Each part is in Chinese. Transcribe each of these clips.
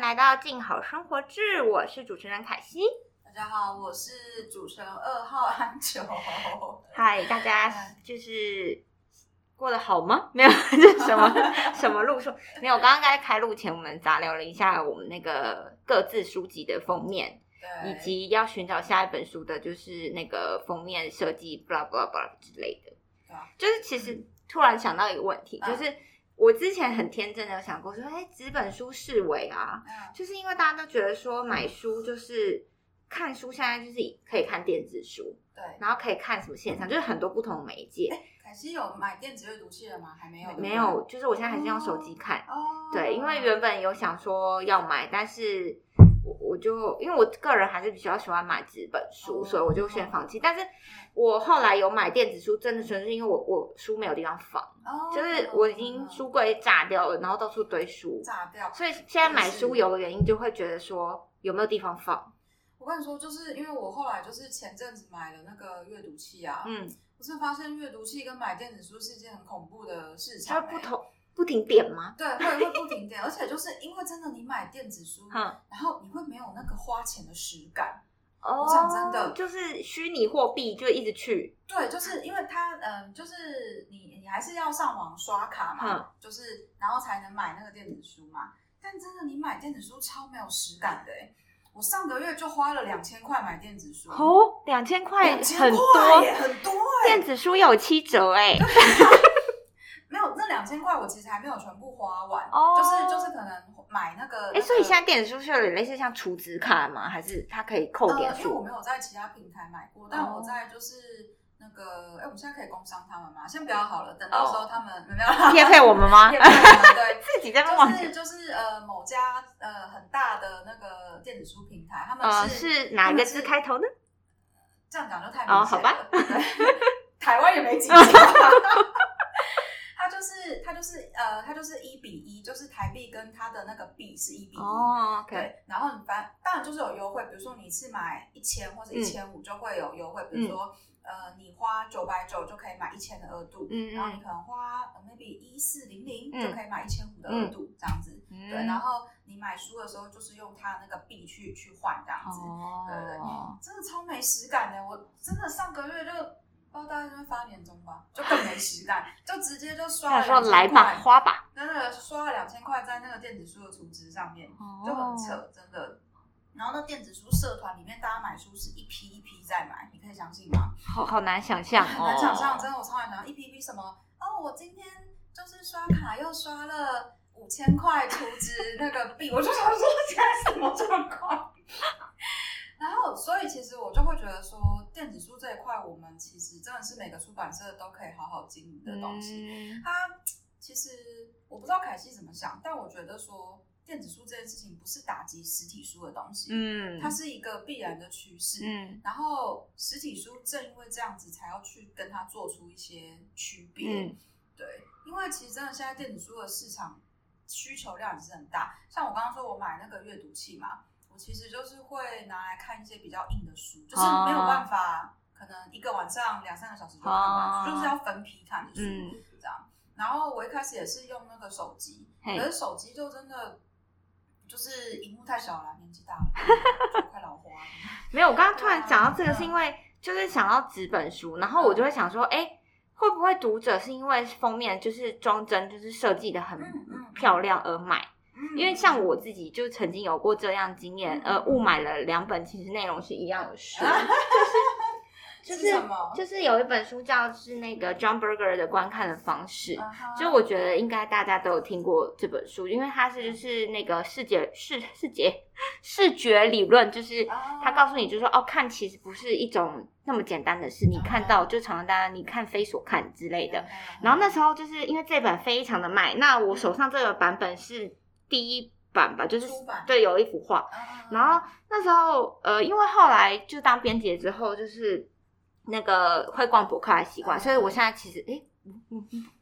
迎来到静好生活志，我是主持人凯西。大家好，我是主持人二号安九。嗨，大家就是过得好吗？没有，这什么什么路数？没有。刚刚在开录前，我们杂聊了一下我们那个各自书籍的封面，以及要寻找下一本书的，就是那个封面设计，blah blah blah 之类的。就是其实突然想到一个问题，就是。我之前很天真的有想过说，哎，纸本书视为啊，就是因为大家都觉得说买书就是看书，现在就是可以看电子书，对，然后可以看什么线上，就是很多不同的媒介。凯西有买电子阅读器了吗？还没有，没有，就是我现在还是用手机看。哦，对，因为原本有想说要买，但是。我我就因为我个人还是比较喜欢买纸本书，所以我就先放弃。但是我后来有买电子书，真的纯是因为我我书没有地方放，就是我已经书柜炸掉了，然后到处堆书，炸掉。所以现在买书有个原因，就会觉得说有没有地方放。我跟你说，就是因为我后来就是前阵子买了那个阅读器啊，嗯，我是发现阅读器跟买电子书是一件很恐怖的事情，它不同。不停点吗？对，会会不停点，而且就是因为真的，你买电子书，然后你会没有那个花钱的实感。哦，讲真的，就是虚拟货币就一直去。对，就是因为它，嗯，就是你你还是要上网刷卡嘛，就是然后才能买那个电子书嘛。但真的，你买电子书超没有实感的哎！我上个月就花了两千块买电子书。哦，两千块很多，很多电子书有七折哎。没有那两千块，我其实还没有全部花完，哦、就是就是可能买那个。哎，所以现在电子书是有点类似像储值卡吗？还是它可以扣点数？因为我没有在其他平台买过，但我在就是那个，哎，我们现在可以工商他们吗？先不要好了，等到时候他们没有贴 配我们吗？我们对，自己在就是就是呃某家呃很大的那个电子书平台，他们是是哪一个字开头呢？这样讲就太明显了。台湾也没几家。就是呃，它就是一比一，就是台币跟它的那个币是一比一。哦，对。然后你反当然就是有优惠，比如说你一次买一千或者一千五就会有优惠，比如说呃，你花九百九就可以买一千的额度，嗯然后你可能花 maybe 一四零零就可以买一千五的额度这样子。对。然后你买书的时候就是用它那个币去去换这样子。哦。对对，真的超没实感的，我真的上个月就。不知道大家会发年终吧，就更没期待，就直接就刷了两千块，花吧，真的刷了两千块在那个电子书的储值上面，就很扯，真的。然后那电子书社团里面，大家买书是一批一批在买，你可以相信吗？好好难想象，很难想象，真的我超难想象一批批什么哦，我今天就是刷卡又刷了五千块储值那个币，我就想说现在什么状况？然后，所以其实我就会觉得说，电子书这一块，我们其实真的是每个出版社都可以好好经营的东西。它其实我不知道凯西怎么想，但我觉得说，电子书这件事情不是打击实体书的东西，嗯，它是一个必然的趋势。嗯，然后实体书正因为这样子，才要去跟它做出一些区别。嗯，对，因为其实真的现在电子书的市场需求量也是很大。像我刚刚说我买那个阅读器嘛。其实就是会拿来看一些比较硬的书，就是没有办法，可能一个晚上两三个小时就看完，就是要分批看的书这样。然后我一开始也是用那个手机，可是手机就真的就是荧幕太小了，年纪大了，快老花。没有，我刚刚突然讲到这个，是因为就是想到纸本书，然后我就会想说，哎，会不会读者是因为封面就是装帧就是设计的很漂亮而买？因为像我自己就曾经有过这样经验，呃，误买了两本其实内容是一样的书，就是就是就是有一本书叫是那个 John Berger 的观看的方式，就我觉得应该大家都有听过这本书，因为它是就是那个视觉视视觉视觉理论，就是他告诉你就是说哦，看其实不是一种那么简单的事，你看到就常常大家你看非所看之类的，然后那时候就是因为这本非常的卖，那我手上这个版本是。第一版吧，就是对，有一幅画。然后那时候，呃，因为后来就当编辑之后，就是那个会逛博客来习惯，所以我现在其实，哎，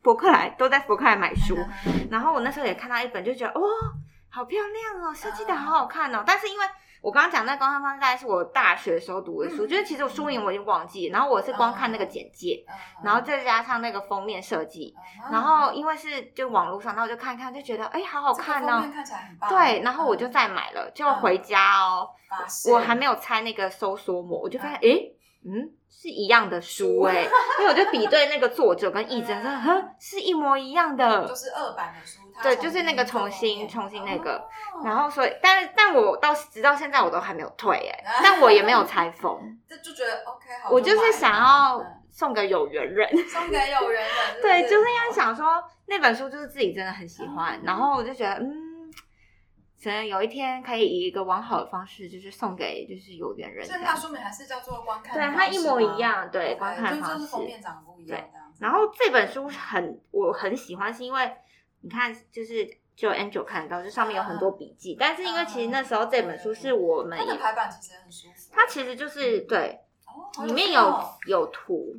博客来都在博客来买书。然后我那时候也看到一本，就觉得哇，好漂亮哦，设计的好好看哦。但是因为我刚刚讲那观看方式大概是我大学时候读的书，嗯就是其实我书名我已经忘记，然后我是光看那个简介，嗯。然后再加上那个封面设计，嗯。然后因为是就网络上，然后我就看看就觉得哎好好看呢、这个封面看起来很棒，对，然后我就嗯再买了，就回家哦，我还没有拆那个收缩膜，我就发现诶，嗯，是一样的书哎、因为我就比对那个作者跟译者，说嗯哼是一模一样的就，是二版的书，它对，就是那个重新重新那个，哦然后所以，但是但我到直到现在我都还没有退哎、但我也没有拆封，这就觉得 OK 好，我就是想要嗯送给有缘人，送给有缘人，对，就是因为想说那本书就是自己真的很喜欢，嗯然后我就觉得嗯。可能有一天可以以一个完好的方式，就是送给就是有缘人所以它书名还是叫做观看对，它一模一样，对观看就就是方式。封面长得不一样这样子。然后这本书很我很喜欢，是因为你看，就是就 Angel 看得到，就上面有很多笔记，但是因为其实那时候这本书是我们，它的排版其实也很舒服，它其实就是对，哦里面有有图，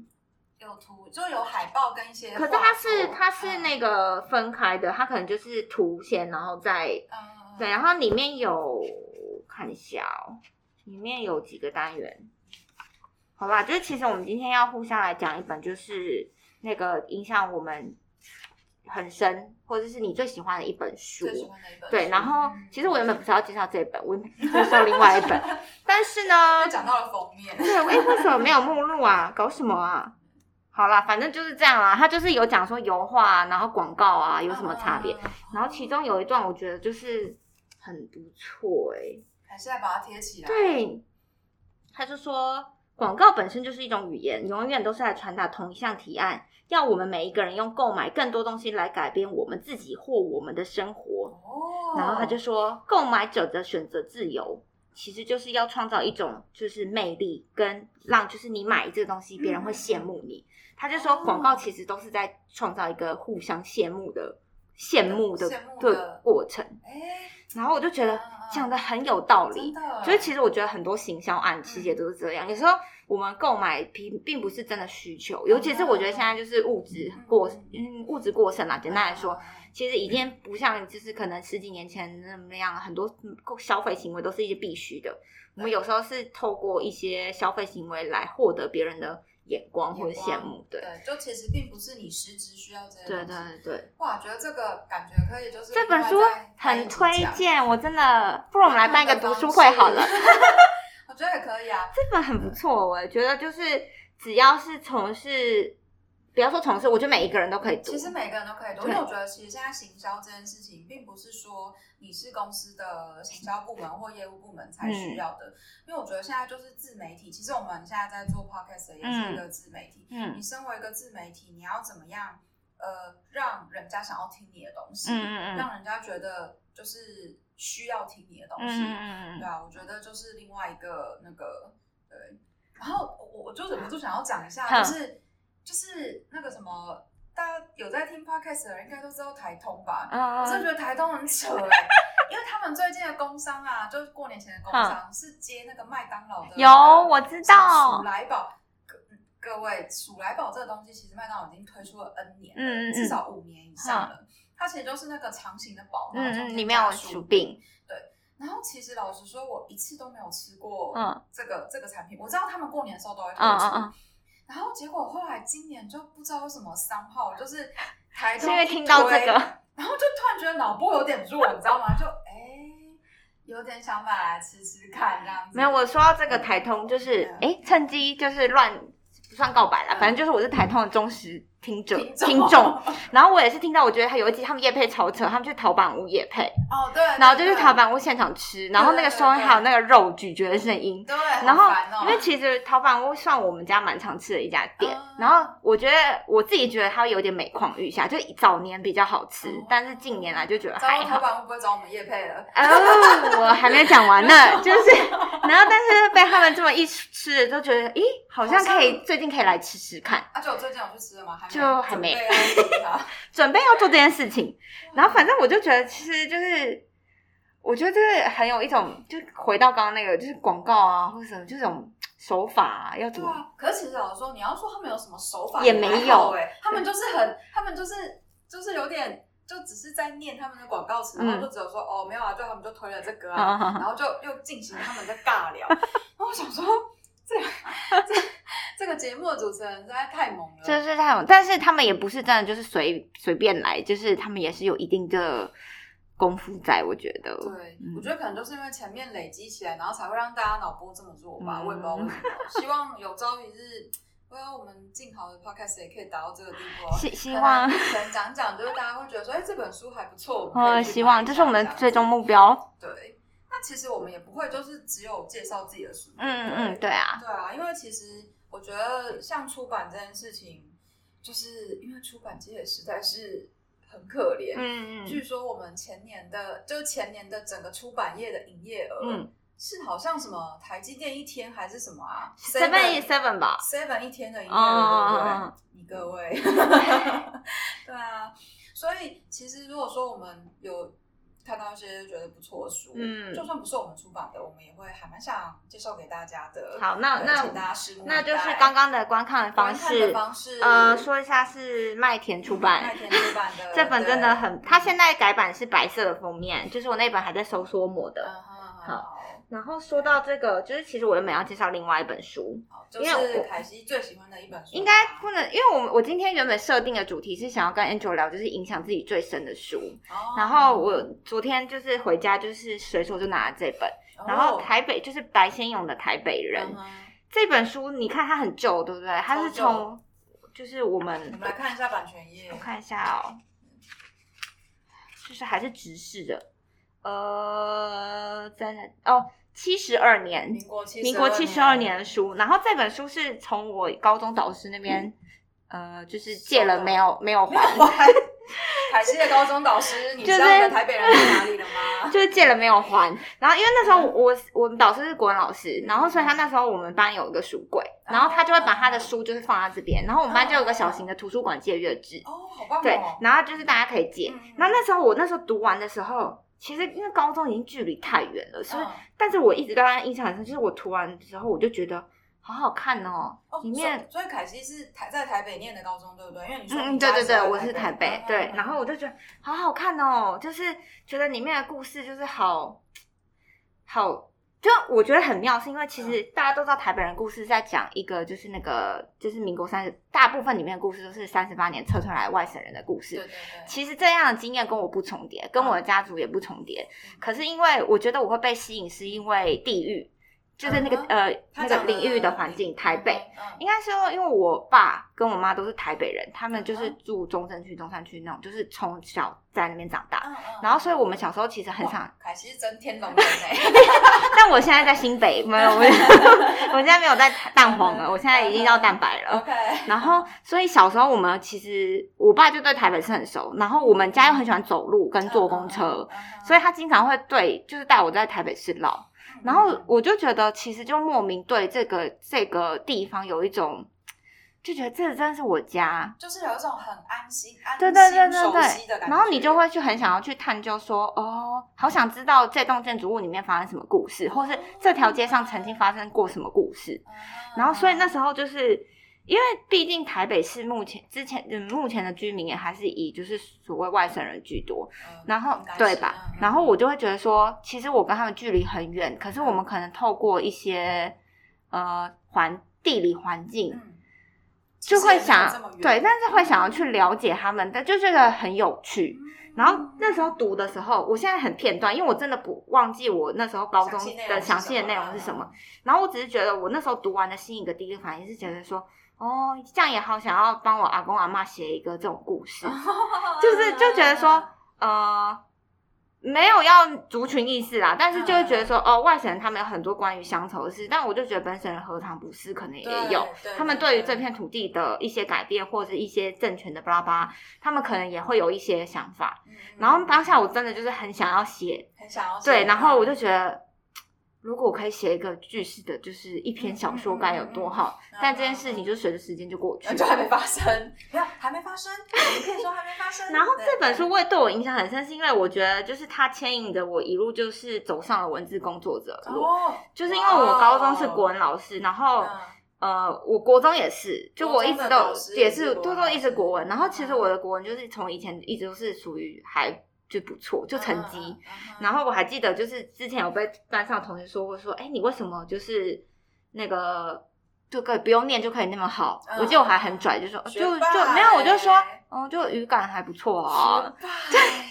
有图，就有海报跟一些画可作，是它是它是嗯。那个分开的，它可能就是图先，然后再嗯。对，然后里面有看一下哦，里面有几个单元，好吧，就是其实我们今天要互相来讲一本，就是那个影响我们很深，或者是你最喜欢的一本书。最喜欢的一本书，对，然后嗯其实我原本不是要介绍这本，我介绍另外一本，但是呢就，讲到了封面，对，哎，为什么没有目录啊？搞什么啊？好啦，反正就是这样啦。他就是有讲说油画啊，然后广告啊有什么差别，嗯？然后其中有一段我觉得就是很不错哎、还是要把它贴起来，对，他就说广告本身就是一种语言，永远都是来传达同一项提案，要我们每一个人用购买更多东西来改变我们自己或我们的生活。哦，然后他就说，购买者的选择自由。其实就是要创造一种就是魅力，跟让就是你买这个东西，别人会羡慕你。他就说，哦广告其实都是在创造一个互相羡慕的、羡慕的的的过程。哎，然后我就觉得讲的很有道理真，的，就是其实我觉得很多行销案其实也都是这样，有时候我们购买并并不是真的需求，尤其是我觉得现在就是物质过嗯物质过剩啦。简单来说，其实已经不像就是可能十几年前那么样，很多消费行为都是一些必须的。我们有时候是透过一些消费行为来获得别人的眼光或者羡慕，对对，就其实并不是你实质需要这样对。对对。哇，觉得这个感觉可以，就是这本书很，推荐，我真的，不如我们来办一个读书会好了。我觉得也可以啊。这本很不错，我觉得就是只要是从事，不要说从事，我觉得每一个人都可以读。其实每个人都可以读，因为我觉得其实现在行销这件事情，并不是说你是公司的行销部门或业务部门才需要的，因为我觉得现在就是自媒体，其实我们现在在做 podcast 也是一个自媒体。嗯。你身为一个自媒体，你要怎么样呃让人家想要听你的东西，嗯嗯嗯让人家觉得就是需要听你的东嗯西，嗯嗯。对啊，我觉得就是另外一个那个对，然后我我就忍不住想要讲一下，就是就是那个什么，大家有在听 podcast 的人应该都知道台通吧？啊我真的觉得台通很扯哎、因为他们最近的工商啊，就是过年前的工商是接那个麦当劳的那个有我知道。鼠来宝。各各位，鼠来宝这个东西，其实麦当劳已经推出了 N 年了，嗯嗯嗯。至少五年以上了。它其实就是那个长形的宝，然后中嗯嗯，里面有加薯饼，然后其实老实说，我一次都没有吃过嗯。这个、这个产品。我知道他们过年的时候都会推嗯出，嗯嗯，然后结果后来今年就不知道为什么三号就是台因为听到这个，然后就突然觉得脑波有点弱，你知道吗？就哎，有点想买来吃吃看这样子。没有，我说到这个台通，就是嗯哎，趁机就是乱不算告白啦，嗯反正就是我是台通的忠实听者听众听众，然后我也是听到，我觉得他有一集他们夜配超扯，他们去淘宝屋夜配，哦对，然后就去对淘宝屋现场吃，然后那个收音还有那个肉咀嚼的声音。对，然后哦，因为其实淘宝屋算我们家蛮常吃的一家店，嗯然后我觉得我自己觉得它有点每况愈下，就早年比较好吃，哦但是近年来就觉得还好。宝会不会找我们夜配了？哦，我还没讲完呢，就是，然后但是被他们这么一吃，就觉得，咦，好像可以，最近可以来吃吃看，啊，就我最近有去吃了吗？还没就还没准备要吃它 准备要做这件事情。然后反正我就觉得，其实就是，我觉得这个很有一种，就回到刚刚那个，就是广告啊，或者什么这种手法啊，要怎么？对啊，可是其实老实说，你要说他们有什么手法也没有哎、他们就是很，他们就是就是有点就只是在念他们的广告词，然后就只有说哦没有啊，就他们就推了这个嗯啊，然后就又进行他们的尬聊。然后我想说，这个 这这个节目的主持人实在太猛了，真是太猛，但是他们也不是真的就是随随便来，就是他们也是有一定的功夫在，我觉得。对，嗯我觉得可能就是因为前面累积起来，然后才会让大家脑波这么弱吧，嗯我也不知道为什么。希望有朝一日，不知道我们静好的 podcast 也可以达到这个地步哦。希希望，可能讲讲，就是大家会觉得说，哎，这本书还不错，我们可呃，希望这是我们的最终。目标。对，那其实我们也不会就是只有介绍自己的书。嗯嗯，对对啊，对啊，因为其实我觉得像出版这件事情，就是因为出版界实在是很可怜。嗯嗯据说我们前年的，就是前年的整个出版业的营业额，嗯是好像什么台积电一天还是什么啊，seven seven 吧。seven 一天的营业哦额，哦对不对？哦 你各位，对啊，所以其实如果说我们有看到一些觉得不错的书，嗯就算不是我们出版的，我们也会还蛮想介绍给大家的。好，那那请大家拭目那就是刚刚的观看的方观看式的。方式，呃，说一下是麦田出版麦，田出版的 这本真的很，它现在改版是白色的封面，就是我那本还在收缩膜的。好然后说到这个，就是其实我原本要介绍另外一本书，好，就因为是我凯西最喜欢的一本书，应该不能，因为我们我今天原本设定的主题是想要跟 Angel 聊，就是影响自己最深的书。哦。然后我昨天就是回家，就是随手就拿了这本，然后哦台北就是白先勇的《台北人》嗯这本书，你看它很旧，对不对？它是从就是我们我们来看一下版权页。我，看一下哦，就是还是直视的，呃，在哪？哦，七十二年，民国七十二年的书。然后这本书是从我高中导师那边，呃，就是借了没有没有还，还。凯西的高中导师，你知道台北人在哪里了吗？就是借了没有还。然后因为那时候我我们导师是国文老师，然后所以他那时候我们班有一个书柜，然后他就会把他的书就是放在这边，然后我们班就有个小型的图书馆借阅制。哦，好棒哦！对，然后就是大家可以借。然后那时候我那时候读完的时候，其实因为高中已经距离太远了，所以嗯但是我一直对他印象很深，就是我涂完之后我就觉得好好看哦，哦里面。所以凯西是台在台北念的高中，对不对？因为你说嗯，对对对，我是台北嗯，对嗯，然后我就觉得好好看哦，就是觉得里面的故事就是好好，就我觉得很妙，是因为其实大家都知道台北人故事是在讲一个就是那个就是民国三十，大部分里面的故事都是三十八年撤退来外省人的故事，对对对，其实这样的经验跟我不重叠，跟我的家族也不重叠。可是因为我觉得我会被吸引，是因为地域，就是那个、呃那个领域的环境，台北。，嗯应该说，因为我爸跟我妈都是台北人，他们就是嗯住中正区、中山区那种，就是从小在那边长大。然后，所以我们小时候其实很想哇，凯西是真天龙人哎，但我现在在新北，没有，我 我现在没有在蛋黄了，我现在已经到蛋白了。OK，然后，所以小时候我们其实我爸就对台北是很熟，然后我们家又很喜欢走路跟坐公车，所以他经常会对，就是带我在台北市绕。然后我就觉得，其实就莫名对这个这个地方有一种，就觉得这真的是我家。就是有一种很安心、安对对对对对，然后你就会去很想要去探究说，哦，好想知道这栋建筑物里面发生什么故事，或是这条街上曾经发生过什么故事。嗯，然后，所以那时候就是因为毕竟台北市目前之前嗯目前的居民也还是以就是所谓外省人居多，嗯然后对吧嗯？然后我就会觉得说，其实我跟他们距离很远，可是我们可能透过一些呃环地理环境，嗯就会想对，但是会想要去了解他们，但就觉得很有趣。嗯然后那时候读的时候，我现在很片段，因为我真的不忘记我那时候高中的详细的内容是什么嗯。然后我只是觉得我那时候读完的新一个第一个反应是觉得说，哦，这样也好想要帮我阿公阿妈写一个这种故事，就是就觉得说，呃，没有要族群意识啦，但是就会觉得说，哦，外省人他们有很多关于乡愁的事，但我就觉得本省人何尝不是，可能也有。他们对对于这片土地的一些改变，或者是一些政权的巴拉巴拉，他们可能也会有一些想法。嗯然后当下我真的就是很想要写，很想要对，写然后我就觉得，如果我可以写一个句式的，就是一篇小说该有多好。嗯嗯嗯。嗯但这件事情就随着时间就过去了。就还没发生，没有还没发生，你可以说还没发生。然后这本书会对我影响很深，是因为我觉得就是它牵引着我一路就是走上了文字工作者的路。哦，就是因为我高中是国文老师，然后嗯。呃，我国中也是，就我一直都也也是都都一直国文，然后其实嗯我的国文就是从以前一直都是属于还就不错，就成绩。然后我还记得，就是之前有被班上同学说过，说，哎，你为什么就是那个就可以不用念就可以那么好？嗯我记得我还很拽，就说就霸就没有，我就说欸，哦，就语感还不错啊。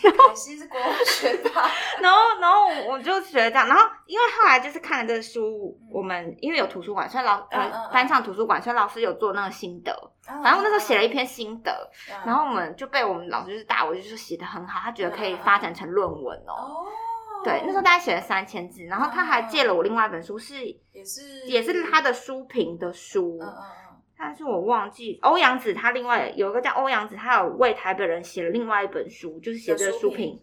学霸，凯西是国文学霸，然后，然后我就觉得这样，然后因为后来就是看了这个书，嗯我们因为有图书馆，所以老嗯嗯嗯。呃班上图书馆，所以老师有做那个心得，反然后我那时候写了一篇心得，嗯。然后我们就被我们老师就是打我，就说写的很好，他觉得可以发展成论文哦。哦，对，那时候大概写了三千字，然后他还借了我另外一本书，是也是也是他的书评的书，嗯嗯但是我忘记欧阳子他另外有一个叫欧阳子，他有为台北人写了另外一本书，就是写这个书评。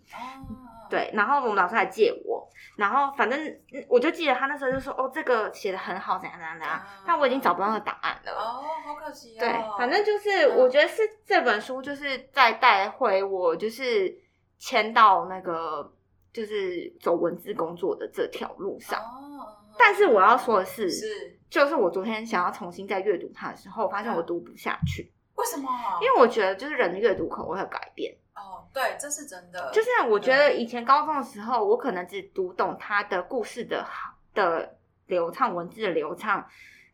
对，然后我们老师还借我，然后反正嗯我就记得他那时候就说哦，这个写的很好，怎样怎样怎样啊，但我已经找不到那个答案了。哦，好可惜哦，对，反正就是嗯我觉得是这本书就是在带回我就是迁到那个就是走文字工作的这条路上。哦，但是我要说的是，是就是我昨天想要重新再阅读它的时候，我发现嗯我读不下去，为什么？因为我觉得就是人的阅读口味会改变。哦，对，这是真的，就是我觉得以前高中的时候，我可能只读懂它的故事的好的流畅，文字的流畅，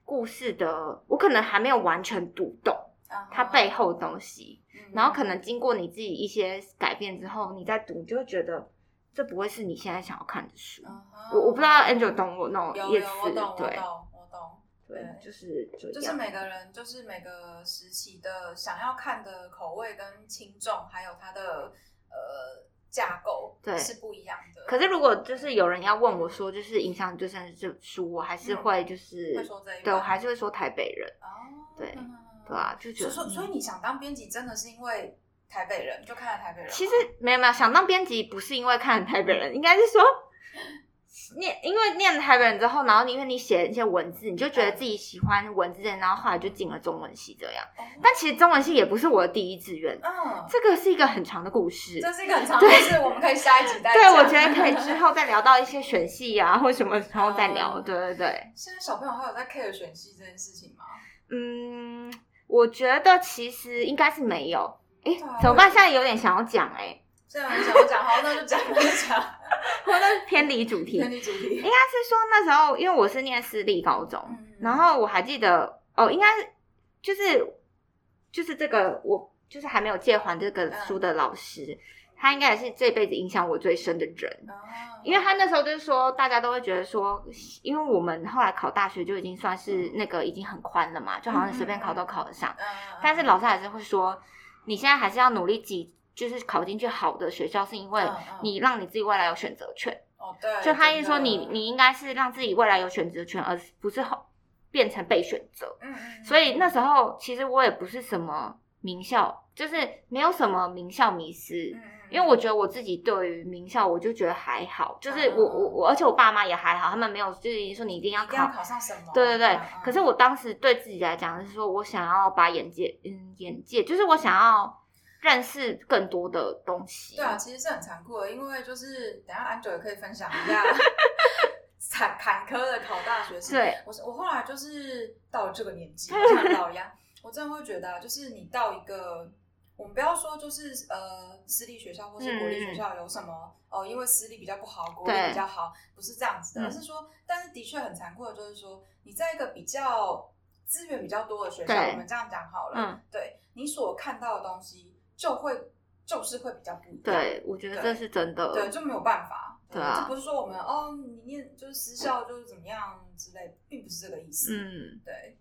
故事的我可能还没有完全读懂嗯它背后的东西。嗯然后可能经过你自己一些改变之后，你再读，你就会觉得这不会是你现在想要看的书。我我不知道 Angel 懂我那种意有有，我思，懂，我对懂，我懂。对对，就是这样。就是每个人，就是每个时期的想要看的口味跟轻重，还有它的呃架构，对是不一样的。可是如果就是有人要问我说，就是影响最深的这书，我还是会就是、对我还是会说台北人，哦，对嗯对啊，就觉得所以所以嗯你想当编辑，真的是因为台北人，就看了台北人。其实没有没有想当编辑，不是因为看了台北人，应该是说念，因为念台北人之后，然后因为你写一些文字，你就觉得自己喜欢文字，然后后来就进了中文系这样。哦，但其实中文系也不是我的第一志愿，嗯，这个是一个很长的故事。这是一个很长的故事，我们可以下一集再对，讲。我觉得可以之后再聊到一些选系啊，或什么时候再聊。嗯对对对，现在小朋友还有在 care 选系这件事情吗？嗯，我觉得其实应该是没有。诶，对啊怎么办？现在有点想要讲诶，这样很想要讲，好，那就讲，那就讲。或者偏离主题。偏离主题应。该是说那时候，因为我是念私立高中，嗯然后我还记得哦，应该就是就是这个我就是还没有借还这个书的老师，他应该也是这辈子影响我最深的人。哦因为他那时候就是说，大家都会觉得说，因为我们后来考大学就已经算是那个已经很宽了嘛，就好像你随便考都考得上。嗯但是老师还是会说，你现在还是要努力挤，就是考进去好的学校，是因为你让你自己未来有选择权。哦，对，就他意思说你，你应该是让自己未来有选择权，而不是后变成被选择。嗯嗯，所以那时候其实我也不是什么名校，就是没有什么名校迷失。嗯，因为我觉得我自己对于名校，我就觉得还好，就是嗯我我我，而且我爸妈也还好，他们没有就是说你一定要考，考上什么？对对对。嗯可是我当时对自己来讲是说，我想要把眼界，嗯，眼界就是我想要认识更多的东西。对啊，其实是很残酷的，因为就是等一下安九也可以分享一下 坎坎坷的考大学史。对，我是我后来就是到了这个年纪，像老一样，我真的会觉得啊，就是你到一个，我们不要说就是呃私立学校或是国立学校有什么哦、因为私立比较不好，国立比较好，不是这样子的，嗯而是说，但是的确很残酷的，就是说你在一个比较资源比较多的学校，我们这样讲好了，嗯，对你所看到的东西就会就是会比较不一样。对，我觉得这是真的。对，就没有办法。对啊这不是说我们哦，你念就是私校就是怎么样之类，并不是这个意思。，嗯，对，嗯，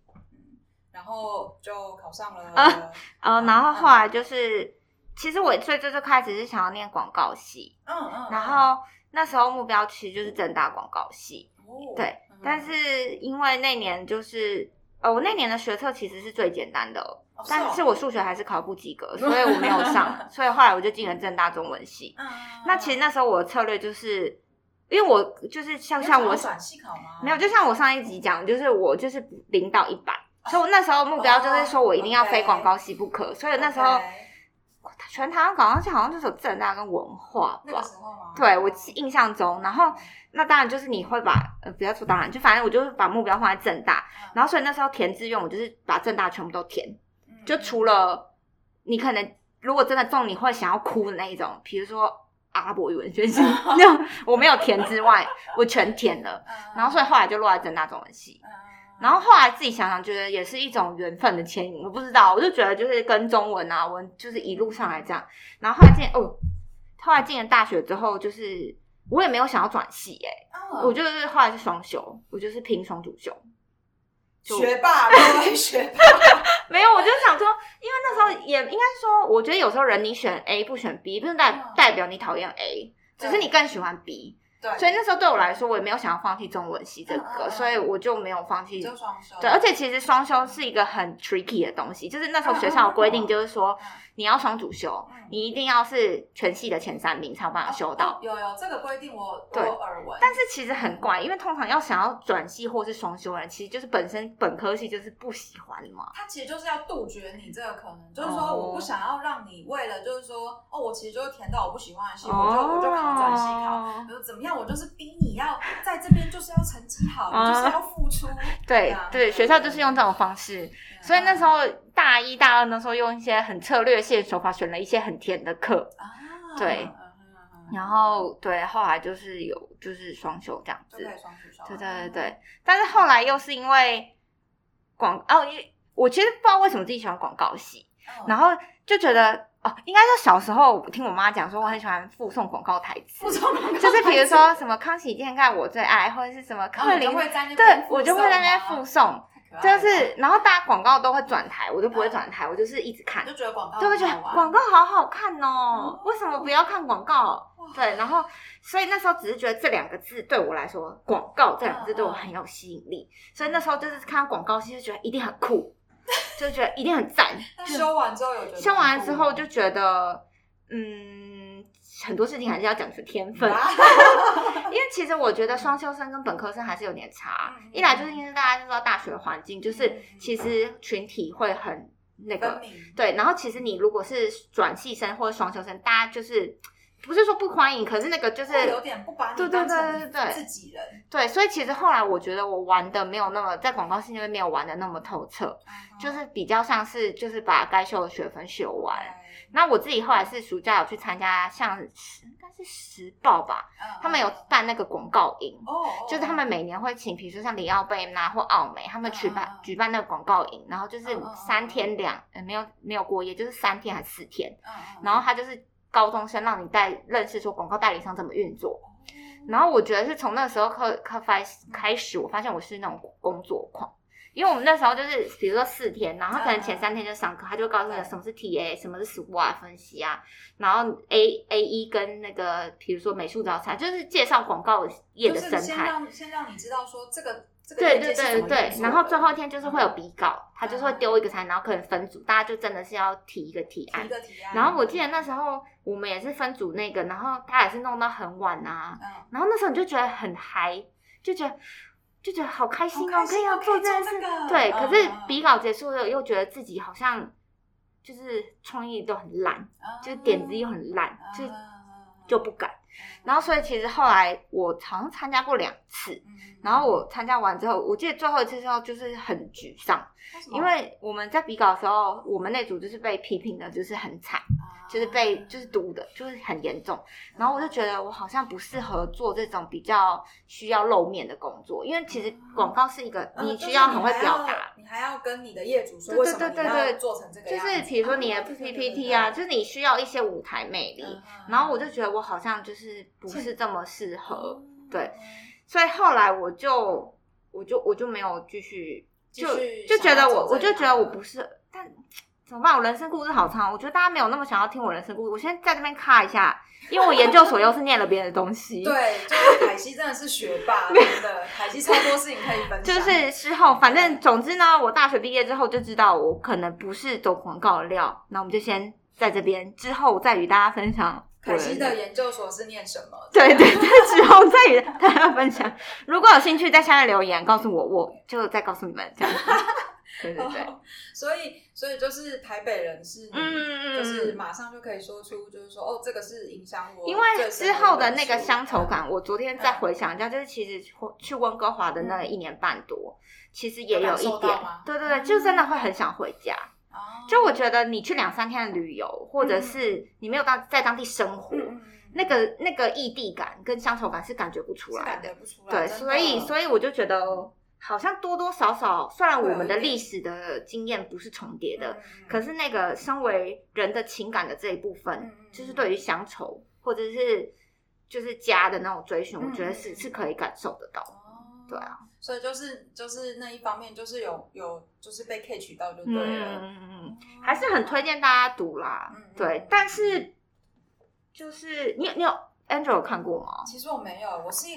然后就考上了。啊呃，嗯然后后来就是，其实我最最最开始是想要念广告系，嗯嗯，然后那时候目标其实就是正大广告系，哦对，嗯但是因为那年就是。呃，我那年的学测其实是最简单的，但是我数学还是考不及格，所以我没有上，所以后来我就进了正大中文系。嗯，那其实那时候我的策略就是，因为我就是像像我转系考吗？没有，就像我上一集讲，就是我就是零到一百，所以我那时候目标就是说我一定要非广告系不可，所以那时候全台湾广告系好像就是有正大跟文化吧。对我印象中，然后那当然就是你会把呃不要说当然，就反正我就是把目标放在正大，然后所以那时候填志愿我就是把正大全部都填，嗯就除了你可能如果真的中你会想要哭的那一种，比如说阿拉伯语文学系那种我没有填之外，我全填了，嗯，然后所以后来就落在正大中文系。嗯，然后后来自己想想，觉得也是一种缘分的牵引。我不知道，我就觉得就是跟中文啊文就是一路上来这样。然后后来进哦，后来进了大学之后，就是我也没有想要转系哎、嗯我就是后来是双修，我就是拼双主修。就学霸，学霸，没有，我就想说，因为那时候也应该说，我觉得有时候人你选 A 不选 B，不是代嗯代表你讨厌 A，只是你更喜欢 B。对，所以那时候对我来说，我也没有想要放弃中文系这个，嗯嗯嗯。所以我就没有放弃。就双修，对，而且其实双修是一个很 tricky 的东西，就是那时候学校有规定，就是说嗯你要双主修，嗯你一定要是全系的前三名才有办法修到。哦有有这个规定我，我对。有耳闻，但是其实很怪，因为通常要想要转系或是双修的人，其实就是本身本科系就是不喜欢嘛。他其实就是要杜绝你这个可能，就是说哦。我不想要让你为了就是说哦，我其实就是填到我不喜欢的系，我就我就考转系考，哦比如怎么样，我就是逼你要在这边就是要成绩好，你就是要付出，对啊对，学校就是用这种方式，所以那时候大一大二那时候用一些很策略性的手法，选了一些很甜的课，啊，对然后对，后来就是有就是双休这样对对对。对，但是后来又是因为广哦，因为我其实不知道为什么自己喜欢广告系，嗯，然后就觉得哦，应该说小时候我听我妈讲说，我很喜欢附送广告台词附，送广告 就是比如说什么康熙健钙我最爱，或者是什么克林对附我就会在那边附送，就是然后大家广告都会转台，我就不会转台，我就是一直看你就，觉得广告就会觉得广告好好看哦哦，为什么不要看广告？哇？对，然后所以那时候只是觉得这两个字对我来说，广告这两个字对我很有吸引力，所以那时候就是看到广告系就觉得一定很酷，就觉得一定很赞。那就修完之后有觉得修完了之后就觉得，嗯，很多事情还是要讲求天分，因为其实我觉得双修生跟本科生还是有点差嗯。一来就是因为大家就知道大学环境，就是嗯其实群体会很那个对，然后其实你如果是转系生或者双修生，大家就是不是说不欢迎，可是那个就是有点不把对对你当成对对对自己人，对，所以其实后来我觉得我玩的没有那么在广告系那边没有玩的那么透彻，嗯就是比较像是就是把该修的学分修完。对。那我自己后来是暑假有去参加像是应该是时报吧，嗯他们有办那个广告营。哦，就是他们每年会请，比如说像里奥贝纳或奥美，他们举办、举办那个广告营，然后就是三天两呃没有没有过夜，就是三天还是四天，然后他就是高中生让你带认识说广告代理商怎么运作，嗯然后我觉得是从那时候课课开发开始，我发现我是那种工作狂。因为我们那时候就是，比如说四天，然后可能前三天就上课，他就告诉你什么是 TA，什么是 SWOT 分析啊，然后 A A 一跟那个，比如说美术早餐，就是介绍广告业的就是先生态。让先让你知道说这个这个对对对对然后最后一天就是会有比稿，他就是会嗯丢一个餐，然后可能分组，大家就真的是要提一个提提案一。个提案，然后我记得那时候我们也是分组那个，然后他也是弄到很晚啊，嗯，然后那时候你就觉得很嗨，就觉得就觉得好开心哦，可以要做这件事。对，嗯可是比稿结束了又觉得自己好像就是创意都很烂，就是点子又很烂，就嗯就不敢。然后所以其实后来我好像参加过两次，嗯然后我参加完之后，我记得最后一次之后就是很沮丧，嗯因为我们在比稿的时候，我们那组就是被批评的，就是很惨。就是被就是毒的，就是很严重。然后我就觉得我好像不适合做这种比较需要露面的工作，因为其实广告是一个你需要很会表达，你还要跟你的业主说对对为什么你对做成这个就样子，是比如说你的 PPT 啊，就是你需要一些舞台魅力。嗯然后我就觉得我好像就是不是这么适合，哦对所以后来我就我就我就没有继续，就就觉得我我就觉得我不是，但怎么办？我人生故事好长，我觉得大家没有那么想要听我人生故事。我先在这边卡一下，因为我研究所又是念了别人的东西，，对，就是凯西真的是学霸，真的，凯西超多事情可以分享，就是事后，反正总之呢，我大学毕业之后就知道我可能不是走广告的料，那我们就先在这边，之后再与大家分享我凯西的研究所是念什么？对对对，之后再与大家分享。如果有兴趣，在下面留言告诉我，我就再告诉你们这样子。对对对，所以所以就是台北人是嗯，嗯就是马上就可以说出，就是说哦，这个是影响我。因为之后的那个乡愁嗯感，我昨天再回想一下，就是其实去温哥华的那一年半多，其实也有一点，对对对，就真的会很想回家。哦就我觉得你去两三天的旅游，或者是你没有当在当地生活，那个那个异地感跟乡愁感是感觉不出来感觉不出来。对，所以所以我就觉得，好像多多少少，虽然我们的历史的经验不是重叠的，可是那个身为人的情感的这一部分，就是对于乡愁或者是就是家的那种追寻，嗯我觉得是是可以感受得到。哦对啊，所以就是就是那一方面，就是有有就是被 catch 到就对嗯了。嗯嗯嗯，还是很推荐大家读啦。对，但是就是你有你有 Angel 有看过吗？其实我没有，我是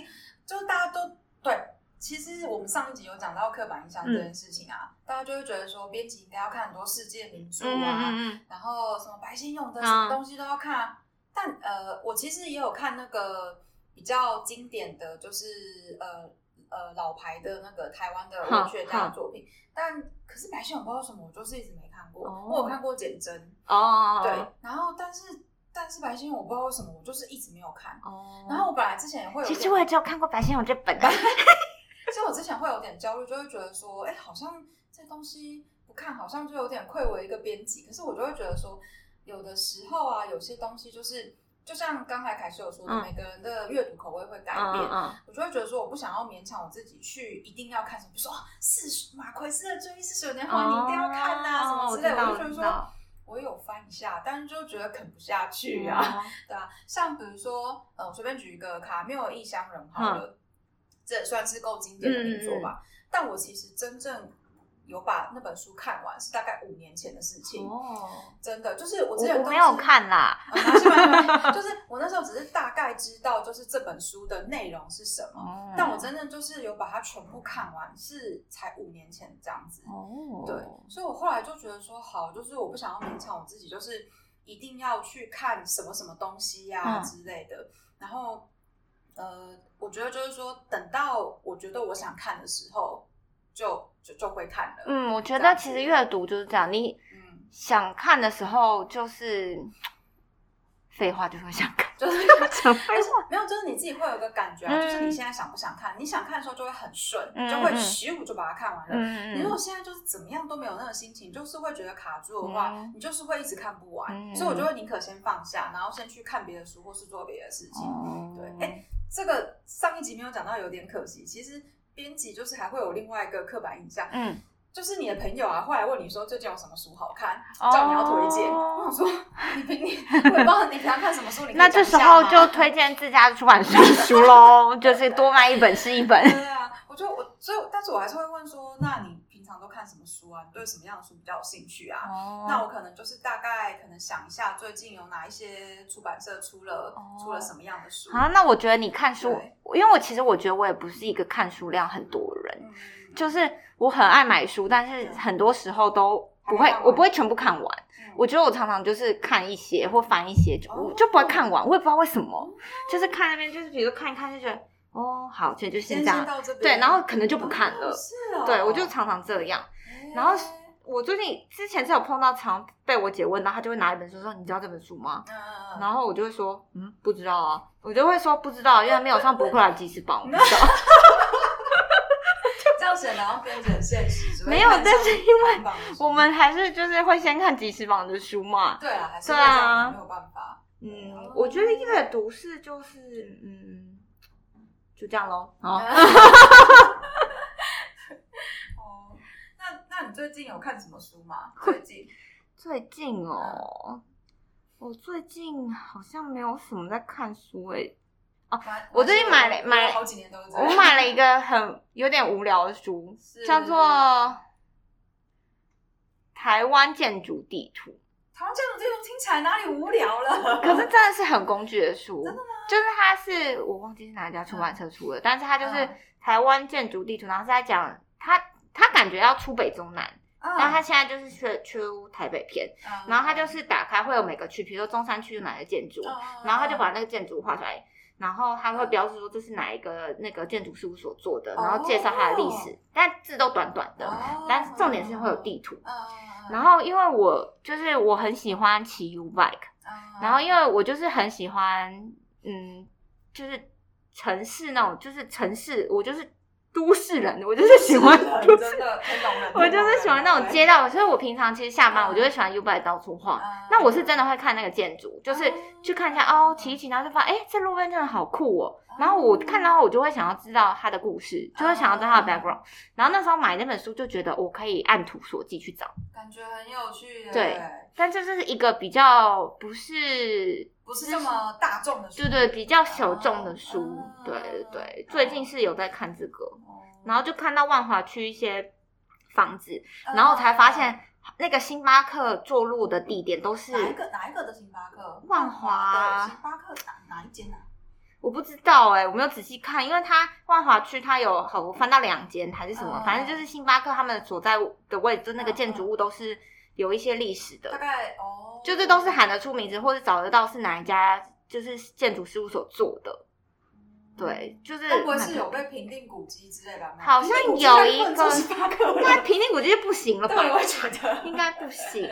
就是大家都对。其实我们上一集有讲到刻板印象这件事情啊，大家就会觉得说编辑应该要看很多世界名著啊，嗯然后什么白先勇的嗯什么东西都要看啊。但呃，我其实也有看那个比较经典的就是呃呃老牌的那个台湾的文学家的作品，但可是白先勇不知道什么，我就是一直没看过。哦我有看过简真，哦，对，然后但是但是白先勇我不知道为什么，我就是一直没有看。哦，然后我本来之前也会有，其实我也只有看过白先勇这本啊。其实我之前会有点焦虑，就会觉得说，哎，好像这东西不看，好像就有点愧为一个编辑。可是我就会觉得说，有的时候啊，有些东西就是，就像刚才凯西有说的，嗯每个人的阅读口味会改变。嗯嗯我就会觉得说，我不想要勉强我自己去一定要看什么，比如说啊，四马奎斯的《追忆似水年华》，你一定要看呐、什么之类我就觉得说，我有翻一下，但是就觉得啃不下去啊。啊，对啊，像比如说，呃，我随便举一个《卡缪异乡人》好了，这也算是够经典的名作吧。但我其实真正有把那本书看完，是大概五年前的事情。哦，真的，就是我之前没有，看啦。就是我那时候只是大概知道，就是这本书的内容是什么。哦但我真正就是有把它全部看完，是才五年前这样子。哦，对，所以我后来就觉得说，好，就是我不想要勉强我自己，就是一定要去看什么什么东西呀、嗯之类的。然后，呃，我觉得就是说，等到我觉得我想看的时候，就就就会看了。嗯，我觉得其实阅读就是这样，你嗯，想看的时候就是废话，就会想看，就是 讲废话。没有，就是你自己会有个感觉啊，嗯就是你现在想不想看？你想看的时候就会很顺，嗯就会嗯咻就把它看完了。嗯你如果现在就是怎么样都没有那个心情，就是会觉得卡住的话，嗯你就是会一直看不完。嗯所以我就会宁可先放下，然后先去看别的书，或是做别的事情。哦对，哎、这个上一集没有讲到，有点可惜。其实编辑就是还会有另外一个刻板印象，嗯，就是你的朋友啊，后来问你说最近有什么书好看，哦叫你要推荐。我想说，你平你 我也不知道你平常看什么书，你那这时候就推荐自家出版社的书喽，就是多卖一本是一本。对啊，我就我所以，但是我还是会问说，那你看什么书啊？你对什么样的书比较有兴趣啊？哦那我可能就是大概可能想一下，最近有哪一些出版社出了、哦出了什么样的书？啊，那我觉得你看书，因为我其实我觉得我也不是一个看书量很多的人，嗯，就是我很爱买书，但是很多时候都不会我不会全部看完。嗯我觉得我常常就是看一些或翻一些，就哦我就不会看完，我也不知道为什么，就是看那边就是比如看一看就觉得哦好，其实就先先这样。对然后可能就不看了哦是哦，对我就常常这样。哎然后我最近之前是有碰到常被我姐问到，她就会拿一本书说你知道这本书吗？嗯，然后我就会说嗯不知道啊，我就会说不知道，因为没有上博客来即时榜，我不知道。这样显得好像编辑很现实，没有但是因为我们还是就是会先看即时榜的书嘛。对啊，还是对啊，没有办法。嗯，我觉得阅读是就是嗯，就这样喽。好，哦，你最近有看什么书吗？最近 最近哦，我最近好像没有什么在看书诶、我最近买了买了好几年都是。我买了一个很有点无聊的书，是叫做《台湾建筑地图》。台湾建筑地图听起来哪里无聊了？可是真的是很工具的书，真的吗？就是它是我忘记是哪一家出版社出的，但是它就是嗯台湾建筑地图，然后是在讲它它感觉要出北中南，啊。然后他现在就是去出台北篇，嗯然后他就是打开会有每个区，比如说中山区有哪个建筑，嗯然后他就把那个建筑画出来，然后他会标示说这是哪一个那个建筑事务所做的，然后介绍它的历史，但字都短短的，哦。但是重点是会有地图。嗯，然后因为我就是我很喜欢骑 U bike，嗯然后因为我就是很喜欢，嗯，就是城市那种，就是城市，我就是都市人，我就是喜欢都市真的我就是喜欢那种街道，所以我平常其实下班嗯。我就会喜欢 U bike 到处晃。嗯。那我是真的会看那个建筑，就是哦。去看一下哦，骑一骑，然后就发现哎，这路边真的好酷哦。然后我看到我就会想要知道它的故事，就会想要知道它的 background。然后那时候买那本书就觉得我可以按图索骥去找，感觉很有趣耶，对但这就是一个比较不是不是这么大众的书，对对比较小众的书哦，对对最近是有在看这个，哦，然后就看到万华区一些房子，嗯然后才发现那个星巴克坐落的地点都是哪一个哪一个的星巴克？万华的星巴克哪哪一间啊？我不知道哎、我没有仔细看，因为它万华区它有好，我翻到两间还是什么，嗯反正就是星巴克他们所在的位置，那个建筑物都是有一些历史的大，概哦，就是都是喊得出名字，或者找得到是哪一家就是建筑事务所做的。对，就是会不会是有被评定古迹之类的？好像有一个那平 定古迹就不行了对，我吧？也觉得应该不行。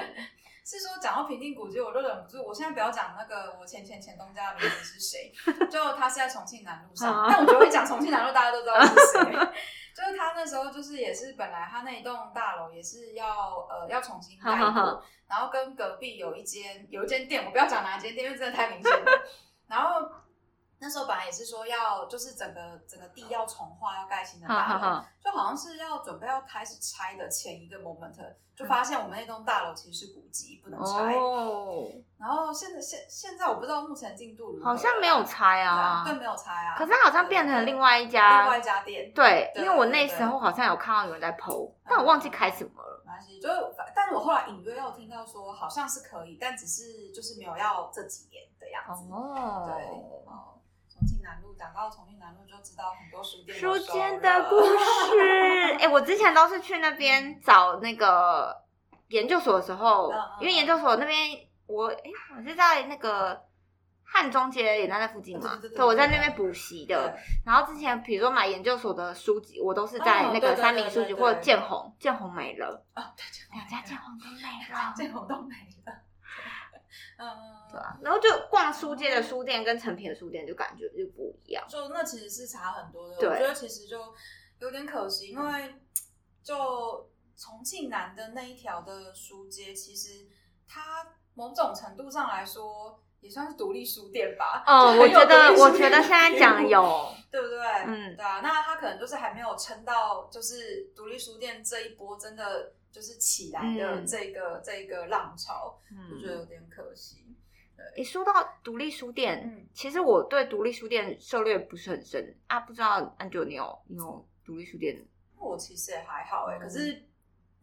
是说讲到平定古迹，我就忍不住，我现在不要讲那个我前前前东家的名字是谁，就他是在重庆南路上啊，但我觉得我一讲重庆南路，大家都知道是谁。就是他那时候就是也是本来他那一栋大楼也是要呃要重新盖过，然后跟隔壁有一间有一间店，我不要讲哪一间店，因为真的太明显了。然后那时候本来也是说要就是整个整个地要重划，要盖新的哈大楼，就好像是要准备要开始拆的前一个 moment，就发现我们那栋大楼其实是古迹，不能拆。哦，然后现在现现在我不知道目前进度如何，好像没有拆啊对，。没有拆啊。可是它好像变成另外一家另外一家店，对，因对为我那对时候好像有看到有人在剖，但我忘记开什么了。没关系，就是反但是我后来隐约又听到说好像是可以，但只是就是没有要这几年的样子。哦对，哦，重庆南路讲到重庆南路就知道很多书店书收间的故事，哎、我之前都是去那边找那个研究所的时候，嗯嗯因为研究所那边我哎、我是在那个汉中街也在那附近嘛，对对对对我在那边补习的。然后之前比如说买研究所的书籍，我都是在那个三明书局对对对或者建宏，建宏没了，哦，对，建两家建宏都没了。建宏都没了。嗯，对啊，然后就逛书街的书店跟成品的书店就感觉就不一样。就那其实是差很多的。我觉得其实就有点可惜，因为就重庆南的那一条的书街，其实它某种程度上来说也算是独立书店吧。哦，我觉得我觉得现在讲有，对不对？嗯对啊，那他可能就是还没有撑到，就是独立书店这一波真的就是起来的嗯。这个、这个浪潮，我觉得嗯，有点可惜。你说到独立书店，嗯。其实我对独立书店涉猎不是很深啊，不知道安九你有你有独立书店？我其实也还好哎、嗯。可是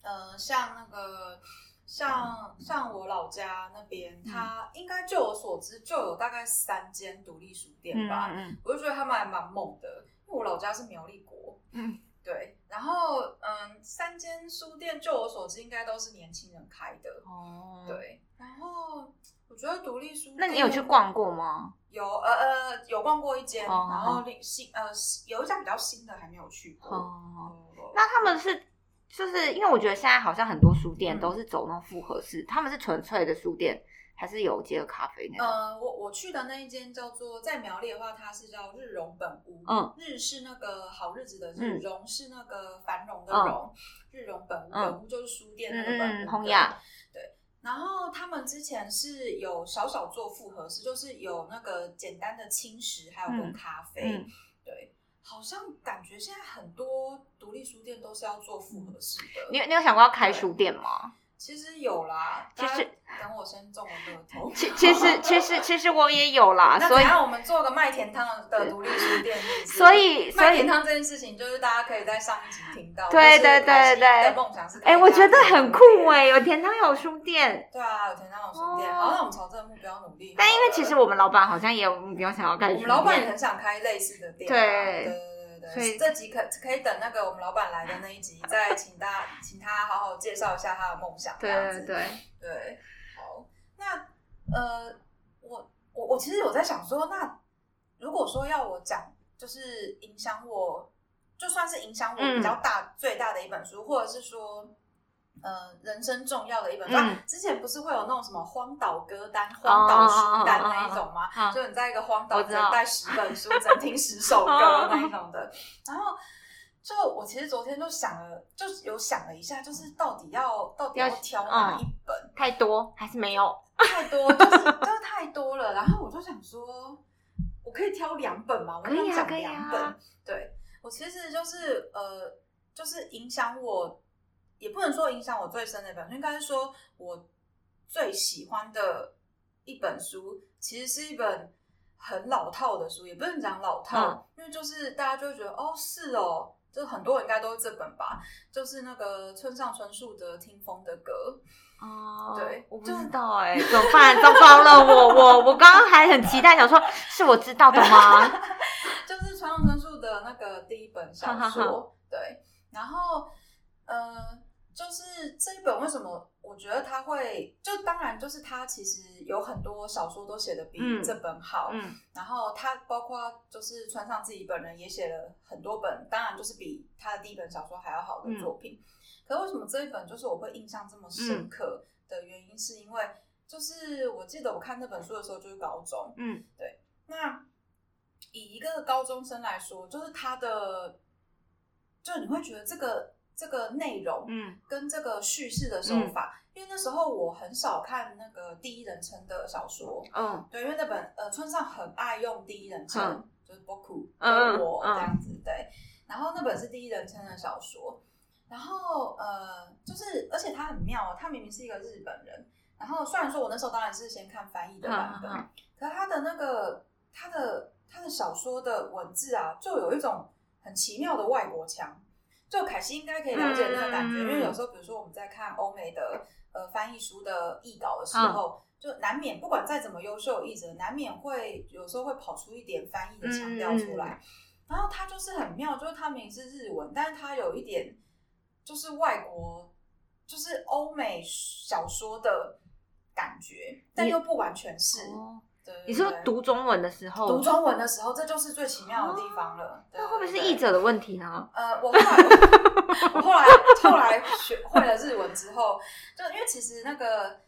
呃，像那个像像我老家那边，嗯。应该就我所知就有大概三间独立书店吧，嗯。我就觉得他们还蛮猛的，因为我老家是苗栗国，嗯。对，然后嗯，三间书店就我所知应该都是年轻人开的，哦，，对，然后我觉得独立书店，那你有去？逛过吗？有呃呃有逛过一间，哦然后另新呃有一家比较新的还没有去过。哦，嗯那他们是就是因为我觉得现在好像很多书店嗯都是走那种复合式，他们是纯粹的书店，还是有结合咖啡那种？呃，我我去的那一间叫做在苗栗的话，它是叫日荣本屋。嗯，日是那个好日子的日，嗯荣是那个繁荣的嗯荣。日荣本屋，嗯本屋就是书店那个嗯本屋。嗯，洪雅，然后他们之前是有小小做复合式，就是有那个简单的轻食，还有咖啡。嗯，对，好像感觉现在很多独立书店都是要做复合式的。你有你有想过要开书店吗？其实有啦，其实等我先中了乐透。其其实其实其实我也有啦，那所以我们做个麦田汤的独立书店所以麦田汤这件事情，就是大家可以在上一集听到。就是对对对对的梦想是哎、我觉得很酷哎。哎、有田汤有书店，对啊，有田汤有书店，哦好，那我们朝这个目标努力。但因为其实我们老板好像也有目标想要开书店，我们老板也很想开类似的店啊，对对对对对所以这集可可以等那个我们老板来的那一集，再请大 请他好好介绍一下他的梦想。这样子对对对，对，好，那呃，我我我其实有在想说，那如果说要我讲，就是影响我，就算是影响我比较大、最大的一本书，或者是说呃人生重要的一本书。嗯啊之前不是会有那种什么荒岛歌单、荒岛书单那一种吗？哦就你在一个荒岛只能带十本书，只能听十首歌那一种的。然后就我其实昨天就想了，就有想了一下，就是到底要到底要要挑哪嗯一本？太多还是没有？太多，就是就是太多了。然后我就想说，我可以挑两本吗？我可以啊想讲两本。对我其实就是呃，就是影响我，也不能说影响我最深的一本书，应该是说我最喜欢的一本书，其实是一本很老套的书，也不能讲老套，嗯因为就是大家就会觉得哦，是哦。就是很多人应该都是这本吧，就是那个村上春树的《听风的歌》。哦，对就我不知道哎、怎么办？糟糕了，我我我刚刚还很期待，想说是我知道的吗？就是村上春树的那个第一本小说，对，然后呃，就是这一本为什么我觉得他会，就当然就是他其实有很多小说都写的比嗯这本好，嗯然后他包括就是穿上自己本人也写了很多本，当然就是比他的第一本小说还要好的作品。可是为什么这一本就是我会印象这么深刻的原因，是因为就是我记得我看那本书的时候就是高中，嗯对那以一个高中生来说，就是他的，就你会觉得这个这个内容嗯。跟这个叙事的手法，因为那时候我很少看那个第一人称的小说，嗯。对，因为那本呃村上很爱用第一人称，嗯。就是波库嗯跟我嗯。这样子，对。然后那本是第一人称的小说，然后呃，就是而且他很妙哦，他明明是一个日本人，然后虽然说我那时候当然是先看翻译的版本，可是他的那个他的他的小说的文字啊，就有一种很奇妙的外国腔。就凯西应该可以了解那个感觉，嗯因为有时候比如说我们在看欧美的呃翻译书的译稿的时候，就难免不管再怎么优秀的译者，难免会有时候会跑出一点翻译的腔调出来。然后他就是很妙，就是他明明是日文，但是他有一点就是外国，就是欧美小说的感觉，但又不完全是。哦，对对你说对读中文的时候，读中文的时候，这就是最奇妙的地方了。对那会不会是译者的问题呢？呃，我后来我后来后来学会了日文之后，就因为其实那个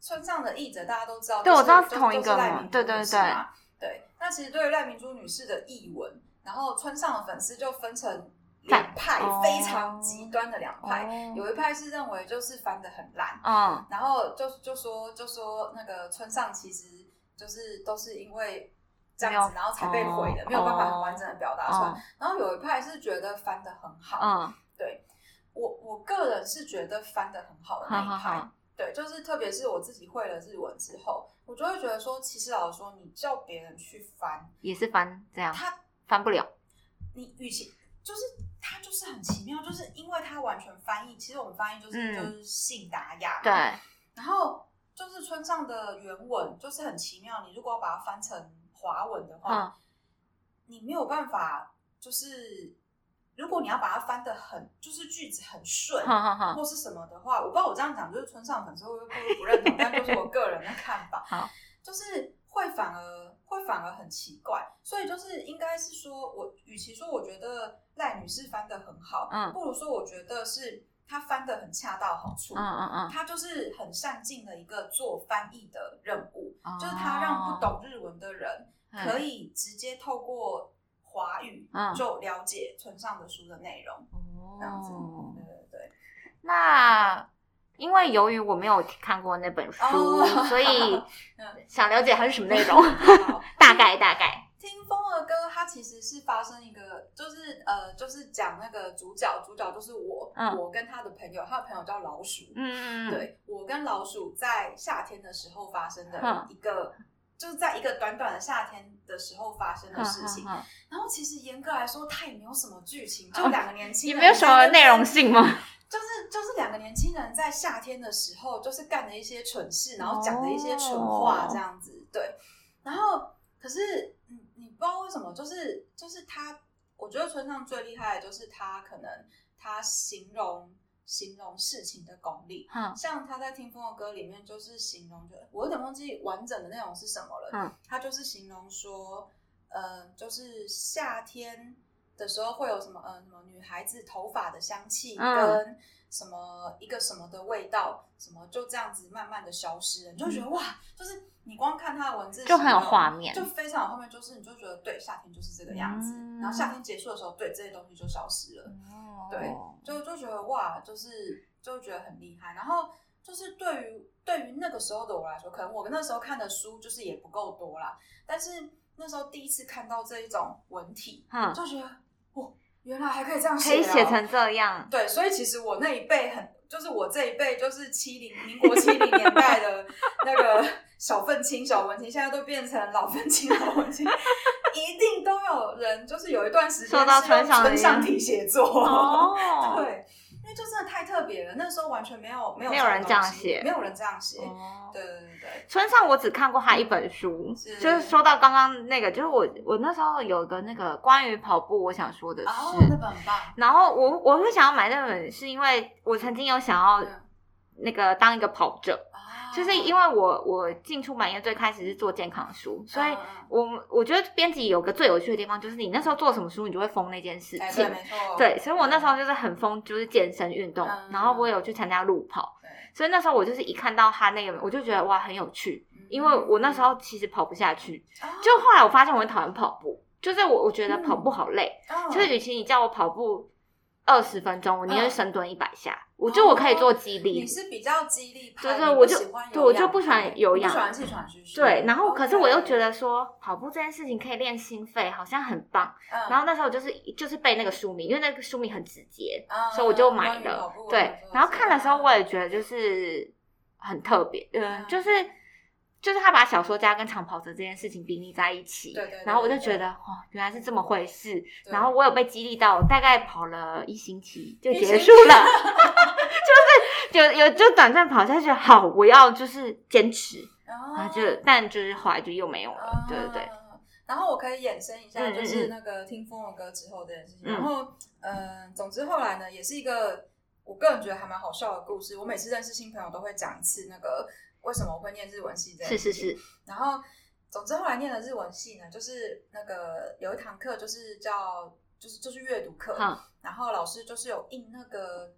村上的译者大家都知道，就是对我知道是同一个对对女士嘛对。那其实对于赖明珠女士的译文，然后村上的粉丝就分成两派，哦非常极端的两派。哦有一派是认为就是翻的很烂，嗯然后就就说就说那个村上其实就是都是因为这样子，然后才被毁的，哦没有办法很完整的表达出来。哦然后有一派是觉得翻的很好，嗯，对我我个人是觉得翻的很好的那一派。对，就是特别是我自己会了日文之后，我就会觉得说，其实老实说，你叫别人去翻，也是翻这样，他翻不了。你与其就是他就是很奇妙，就是因为他完全翻译，其实我们翻译就是、嗯就是信达雅，对，然后就是村上的原文就是很奇妙，你如果要把它翻成华文的话，嗯。你没有办法，就是如果你要把它翻的很，就是句子很顺，或是什么的话，我不知道我这样讲就是村上粉丝会不会不认同，但就是我个人的看法。好，就是会反而会反而很奇怪，所以就是应该是说我与其说我觉得赖女士翻的很好，嗯。不如说我觉得是她翻的很恰到好处。嗯嗯嗯，他就是很善尽的一个做翻译的任务，哦就是他让不懂日文的人嗯可以直接透过华语嗯就了解村上的书的内容，这样子。哦对对对。那因为由于我没有看过那本书，哦所以 嗯想了解它是什么内容，好大概 大概。听风儿歌，它其实是发生一个，就是呃，就是讲那个主角，主角就是我，嗯我跟他的朋友，他的朋友叫老鼠，嗯嗯，对我跟老鼠在夏天的时候发生的嗯一个，就是在一个短短的夏天的时候发生的事情。然后其实严格来说，它也没有什么剧情，就两个年轻人，也没有什么内容，性吗？就是就是两个年轻人在夏天的时候，就是干了一些蠢事，然后讲了一些蠢话，这样子。对，然后可是你你不知道为什么，就是就是他，我觉得村上最厉害的就是他可能他形容形容事情的功力。哼像他在《听风的歌》里面，就是形容，就我有点忘记完整的内容是什么了。嗯，他就是形容说，呃，就是夏天的时候会有什么呃什么女孩子头发的香气嗯。跟什么一个什么的味道，什么就这样子慢慢的消失了，你就觉得哇，就是你光看它的文字就很有画面就非常有画面，就是你就觉得对夏天就是这个样子，嗯。然后夏天结束的时候，对这些东西就消失了。哦。对就就觉得哇，就是就觉得很厉害。然后就是对于对于那个时候的我来说，可能我那时候看的书就是也不够多啦，但是那时候第一次看到这一种文体，嗯，就觉得哇，原来还可以这样可写、可，以写成这样，对，所以其实我那一辈很，就是我这一辈就是七零民国七零年代的那个小愤青、小文青，现在都变成老愤青、老文青，一定都有人就是有一段时间受到村上的村上体写作，哦，对，就真的太特别了，那时候完全没有没有没有人这样写没有人这样写，哦。对对对对，村上我只看过他一本书，是就是。说到刚刚那个，就是我我那时候有一个那个关于跑步，我想说的是，哦，那本很棒，然后我我会想要买那本，是因为我曾经有想要嗯。那个当一个跑者，啊就是因为我我进出版业最开始是做健康书，所以我我觉得编辑有个最有趣的地方，就是你那时候做什么书，你就会疯那件事哎，情对，。没错，对，所以我那时候就是很疯，就是健身运动，嗯然后我有去参加路跑，所以那时候我就是一看到他那个，我就觉得哇很有趣，嗯因为我那时候其实跑不下去，哦。就后来我发现我很讨厌跑步，就是我我觉得跑步好累，哦就是与其你叫我跑步二十分钟，我宁愿嗯。深蹲一百下，我觉得我可以做肌力。你，是比较激励派，就是我就对我就不喜欢有氧不喜欢气喘吁吁。对，然后可是我又觉得，说跑步这件事情可以练心肺，好像很棒。嗯。然后那时候就是就是背那个书名，因为那个书名很直接，嗯所以我就买了。对，然后看的时候我也觉得就是很特别，嗯，嗯。就是就是他把小说家跟长跑者这件事情比拟在一起，对对对然后我就觉得哦，原来是这么回事。然后我有被激励到，大概跑了一星期就结束了，就是就有就短暂跑下去，好，我要就是坚持，哦然后就但就是后来就又没有了，对对对。啊然后我可以衍生一下，就是嗯那个听风的歌之后这件事情。嗯然后，嗯，总之后来呢，也是一个我个人觉得还蛮好笑的故事。我每次认识新朋友都会讲一次那个为什么我会念日文系这样是。是是，然后，总之后来念的日文系呢，就是那个有一堂课就是叫就是就是阅读课，嗯然后老师就是有印那个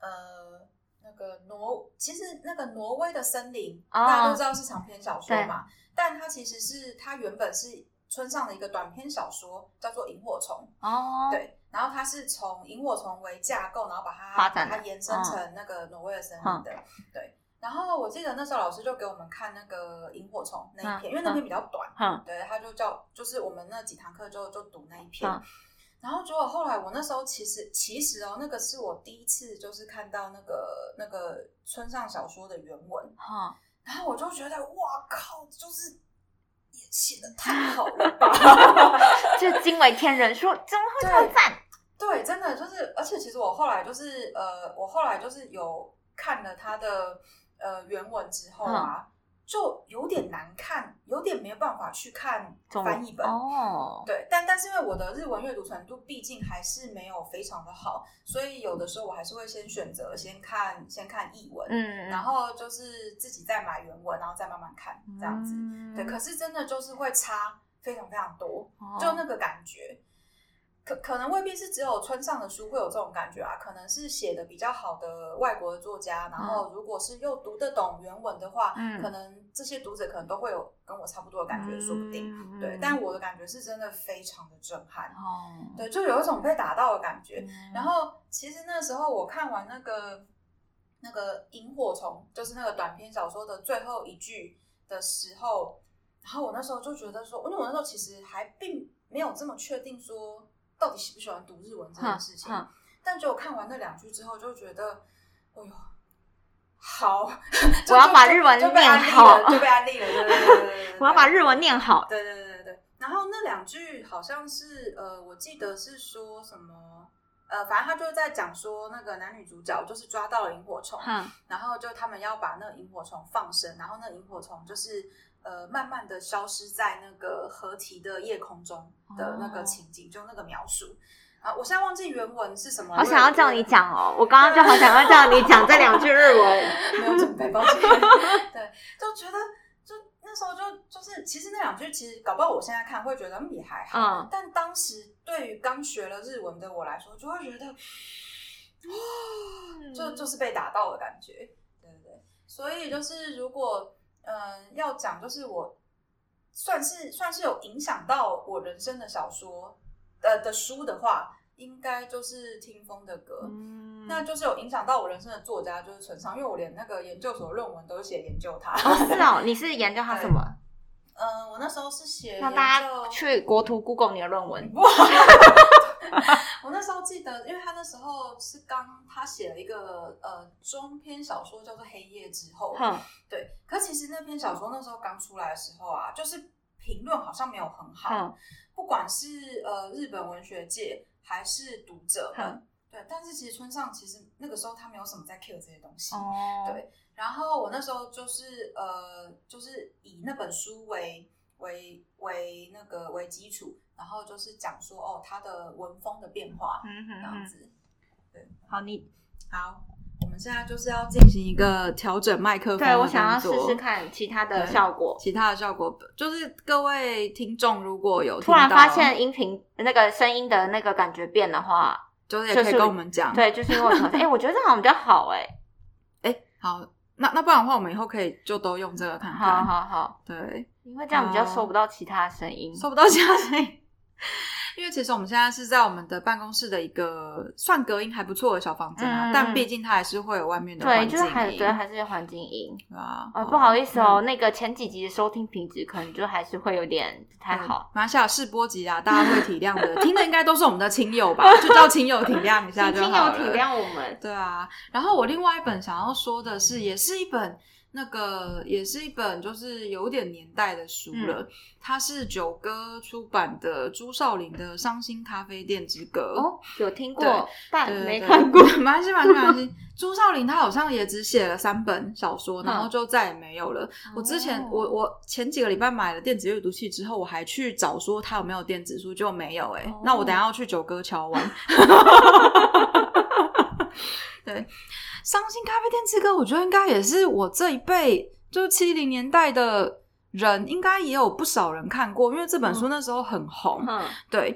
呃那个挪，其实那个挪威的森林、哦。大家都知道是长篇小说嘛，但它其实是它原本是村上的一个短篇小说，叫做《萤火虫》。哦，对，然后它是从萤火虫为架构，然后把它把它延伸成那个挪威的森林的。对，然后我记得那时候老师就给我们看那个萤火虫那一篇，因为那篇比较短，哼，对，他就叫就是我们那几堂课就就读那一篇。嗯然后结果后来我那时候其实其实哦，那个是我第一次就是看到那个那个村上小说的原文，哈，然后我就觉得哇靠，就是也写的太 好了吧。就惊为天人，说怎么会这么赞？对，真的就是，而且其实我后来就是呃，我后来就是有看了他的呃原文之后啊，就有点难看，有点没有办法去看翻译本。哦，对，但但是因为我的日文阅读程度毕竟还是没有非常的好，所以有的时候我还是会先选择先看先看译文，嗯，然后就是自己再买原文，然后再慢慢看这样子。嗯对，可是真的就是会差非常非常多，哦就那个感觉。可可能未必是只有村上的书会有这种感觉啊，可能是写的比较好的外国的作家，然后如果是又读得懂原文的话，嗯可能这些读者可能都会有跟我差不多的感觉，说不定。嗯对，但我的感觉是真的非常的震撼，哦，对，就有一种被打到的感觉。嗯然后其实那时候我看完那个那个萤火虫，就是那个短篇小说的最后一句的时候，然后我那时候就觉得说，因为我那时候其实还并没有这么确定说到底喜不喜欢读日文这件事情，哼但就我看完那两句之后，就觉得，哎呦。好，我要把日文念好了，就被安利了。对对对对我要把日文念好。对对对对对。然后那两句好像是呃，我记得是说什么呃，反正他就是在讲说那个男女主角就是抓到了萤火虫，哼，然后就他们要把那个萤火虫放生，然后那萤火虫就是呃慢慢的消失在那个合体的夜空中的那个情景，就那个描述。啊，我现在忘记原文是什么，好想要叫你讲哦，我刚刚就好想要叫你讲这两句日文。没有准备，抱歉。对，就觉得就那那时候就就是，其实那两句其实搞不好我现在看会觉得嗯也还好，嗯但当时对于刚学了日文的我来说，就会觉得，就就是被打到的感觉，对对对。所以就是如果嗯、呃要讲，就是我算是算是有影响到我人生的小说呃的书的话，应该就是听风的歌。嗯那就是有影响到我人生的作家就是陈昌，因为我连那个研究所论文都是写研究他。哦是哦，你是研究他什么？嗯，我那时候是写让研大家去国图 Google 你的论文。我那时候记得，因为他那时候是刚他写了一个呃中篇小说叫做《黑夜之后》，嗯，对。可其实那篇小说那时候刚出来的时候啊，就是评论好像没有很好，哼，不管是呃日本文学界还是读者们哼，对。但是其实村上其实那个时候他没有什么在 care 这些东西，哦，对然后我那时候就是呃，就是以那本书为为为那个为基础，然后就是讲说哦，他的文风的变化嗯这样哼哼，子。好，你好，我们现在就是要进行一个调整麦克风的对我想要试动作试看其他的效果。其他的效果，就是各位听众如果有突然听到发现音频那个声音的那个感觉变的话，就是也可以就是跟我们讲。，对，就是因为我可能，哎，我觉得这好像比较好，哎，哎，好，那那不然的话，我们以后可以就都用这个看好看。好好，对，因为这样比较好收不到其他声音。收不到其他声音。因为其实我们现在是在我们的办公室的一个算隔音还不错的小房间啊，但毕竟它还是会有外面的对，环境就是还音对还是环境音。对啊。哦，不好意思哦，嗯那个前几集的收听品质可能就还是会有点不太好。马来西亚试播集啊，大家会体谅的，听的应该都是我们的亲友吧，就叫亲友体谅一下就好了。友体谅我们。对啊，然后我另外一本想要说的是，也是一本那个，也是一本就是有点年代的书嗯了。它是九歌出版的朱少林的《伤心咖啡店之歌》哦，有听对过，但没看过。没关系，没关系，没关系。朱少林他好像也只写了三本小说，然后嗯就再也没有了。我之前哦我我前几个礼拜买了电子阅读器之后，我还去找说他有没有电子书，结果没有哎、哦那我等一下要去九歌敲完。对，《伤心咖啡店之歌》，我觉得应该也是我这一辈，就是七零年代的人，应该也有不少人看过，因为这本书那时候很红。嗯，对，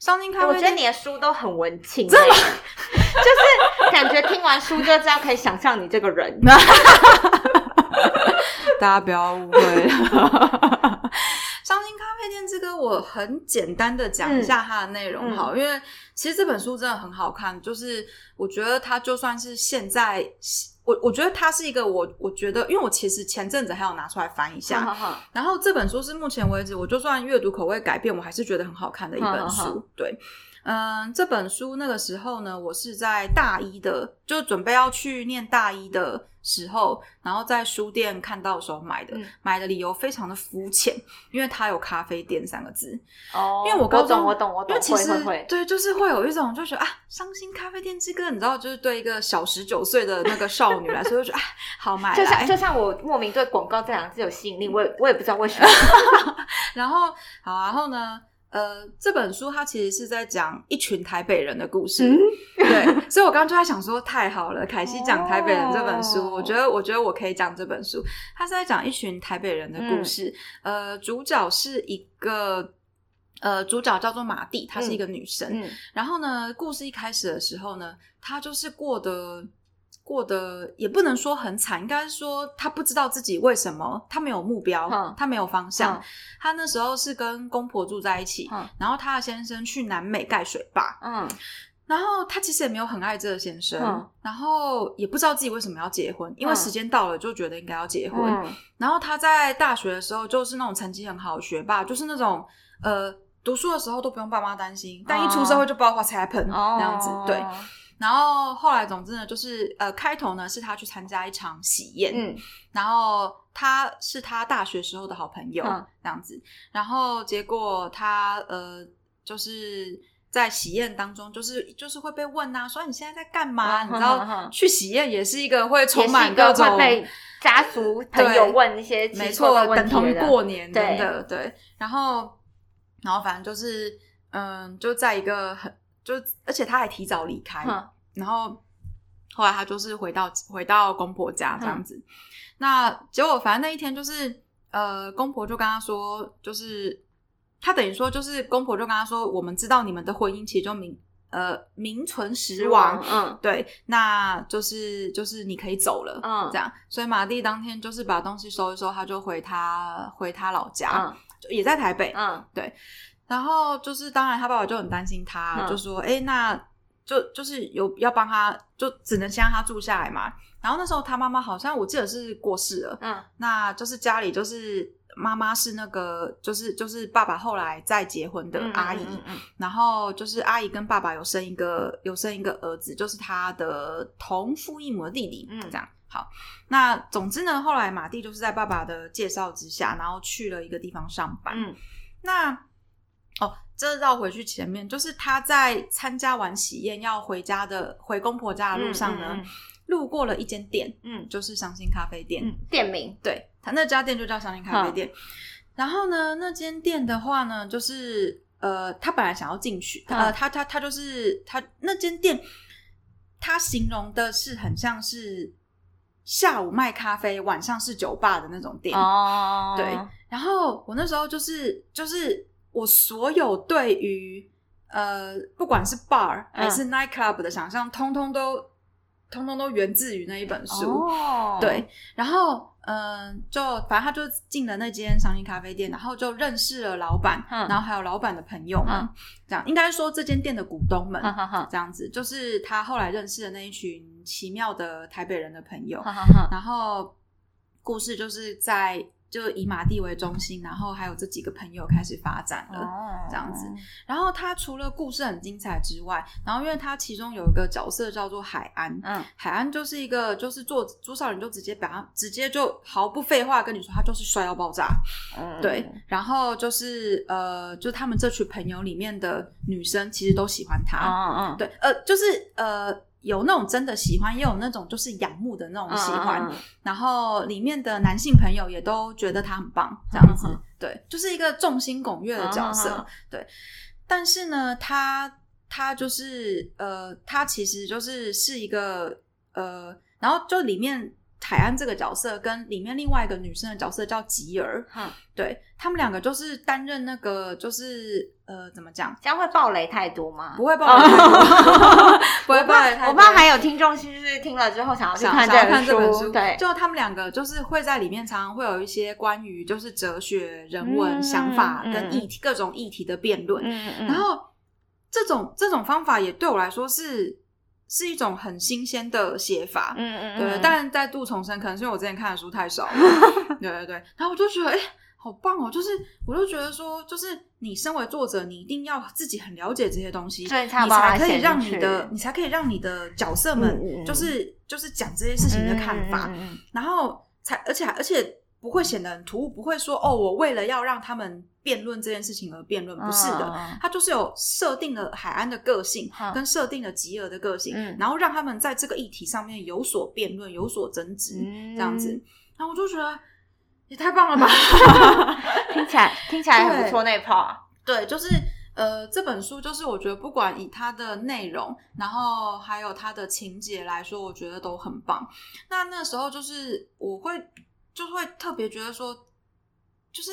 《伤心咖啡店》我觉得你的书都很文青，真的，就是感觉听完书就知道可以想象你这个人。大家不要误会 了。伤心咖啡店这个，我很简单的讲一下它的内容好，因为其实这本书真的很好看，就是我觉得它就算是现在，我我觉得它是一个我我觉得，因为我其实前阵子还有拿出来翻一下，好好好然后这本书是目前为止，我就算阅读口味改变，我还是觉得很好看的一本书。好对，嗯，这本书那个时候呢，我是在大一的，就准备要去念大一的时候，然后在书店看到的时候买的。嗯买的理由非常的肤浅，因为它有咖啡店三个字。哦，因为我高中懂，我懂，我懂，因为其实。对，就是会有一种就觉得啊，伤心咖啡店之歌，你知道，就是对一个小十九岁的那个少女来说，就觉得啊，好买就像。就像我莫名对广告这两个字有吸引力，我也我也不知道为什么。然后好，然后呢，呃，这本书它其实是在讲一群台北人的故事，嗯对，所以我刚刚就在想说，太好了，凯西讲台北人这本书，哦我觉得我觉得我可以讲这本书，它是在讲一群台北人的故事，嗯呃，主角是一个。呃，主角叫做马蒂，她是一个女生。嗯然后呢，故事一开始的时候呢，她就是过得过得也不能说很惨，应该是说她不知道自己为什么，他没有目标，嗯她没有方向。嗯她那时候是跟公婆住在一起，嗯然后他的先生去南美盖水坝，嗯然后他其实也没有很爱这个先生，嗯然后也不知道自己为什么要结婚，因为嗯时间到了就觉得应该要结婚。嗯然后他在大学的时候就是那种成绩很好的学霸，就是那种呃读书的时候都不用爸妈担心，但一出社会就不知道 what's happen、哦，那样子，对。然后后来，总之呢，就是呃，开头呢是他去参加一场喜宴，嗯然后他是他大学时候的好朋友，嗯这样子。然后结果他呃，就是在喜宴当中，就是就是会被问啊，说你现在在干嘛？嗯你知道，去喜宴也是一个会充满各种被家族朋友问一些没错，等同于过年对真的对。然后，然后反正就是，嗯，就在一个很就，而且他还提早离开，哼然后后来他就是回到回到公婆家这样嗯子。那结果反正那一天就是，呃，公婆就跟他说，就是他等于说，就是公婆就跟他说，我们知道你们的婚姻其实就名呃名存实亡，嗯对，那就是就是你可以走了，嗯这样。所以马蒂当天就是把东西收一收，他就回他回他老家，嗯也在台北。嗯然后就是当然他爸爸就很担心他，嗯就说：“哎，那就就是有要帮他，就只能先让他住下来嘛。”然后那时候他妈妈好像我记得是过世了，嗯那就是家里就是妈妈是那个就是就是爸爸后来再结婚的嗯阿姨，嗯嗯然后就是阿姨跟爸爸有生一个有生一个儿子，就是他的同父异母的弟弟，嗯这样好。那总之呢，后来马蒂就是在爸爸的介绍之下，然后去了一个地方上班。嗯那哦，这绕回去前面，就是他在参加完喜宴要回家的回公婆家的路上呢，嗯嗯路过了一间店，嗯就是伤心咖啡店。嗯，店名对，他那家店就叫伤心咖啡店。然后呢，那间店的话呢，就是呃，他本来想要进去，嗯呃，他他他就是他那间店，他形容的是很像是下午卖咖啡，晚上是酒吧的那种店。哦，对然后我那时候就是就是我所有对于呃不管是 bar 还是 night club 的想象，通通都通通都源自于那一本书。哦，对，然后嗯、呃就反正他就进了那间商业咖啡店，然后就认识了老板，嗯然后还有老板的朋友们，嗯这样。应该说这间店的股东们，这样子就是他后来认识的那一群奇妙的台北人的朋友，然后故事就是在就以马蒂为中心，然后还有这几个朋友开始发展了。哦这样子然后他除了故事很精彩之外，然后因为他其中有一个角色叫做海安，嗯海安就是一个就是做朱少人就直接把他直接就毫不废话跟你说，他就是帅到爆炸。嗯，对，然后就是呃，就他们这群朋友里面的女生其实都喜欢他。嗯嗯，对，呃，就是呃。有那种真的喜欢，也有那种就是仰慕的那种喜欢。嗯，嗯然后里面的男性朋友也都觉得他很棒，这样子，对，就是一个众星拱月的角色，对。但是呢，他他就是呃，他其实就是是一个呃，然后就里面海安这个角色跟里面另外一个女生的角色叫吉儿，嗯对他们两个就是担任那个就是呃，怎么讲？这样会暴雷太多吗？不会暴雷太多，不会暴雷太多。我怕还有听众就是听了之后想要去想看想要看这本书，书，对，就他们两个就是会在里面常常会有一些关于就是哲学、人文、嗯想法嗯跟议题、各种议题的辩论。嗯嗯，然后这种这种方法也对我来说是是一种很新鲜的写法。嗯嗯嗯，对，但再度重生，可能是因为我之前看的书太少了。对对对，然后我就觉得，哎、好棒哦！就是，我就觉得说，就是你身为作者，你一定要自己很了解这些东西，所以才你才可以让你的，你才可以让你的角色们，就是就是讲这些事情的看法，然后才而且而且不会显得很突兀，不会说哦，我为了要让他们辩论这件事情而辩论，不是的，他就是有设定了海安的个性嗯跟设定了吉尔的个性，嗯然后让他们在这个议题上面有所辩论、有所争执，嗯这样子。然后我就觉得也太棒了吧！听起来听起来很不错那一 part，对，就是呃，这本书就是我觉得不管以它的内容，然后还有它的情节来说，我觉得都很棒。那那时候就是我会就会特别觉得说，就是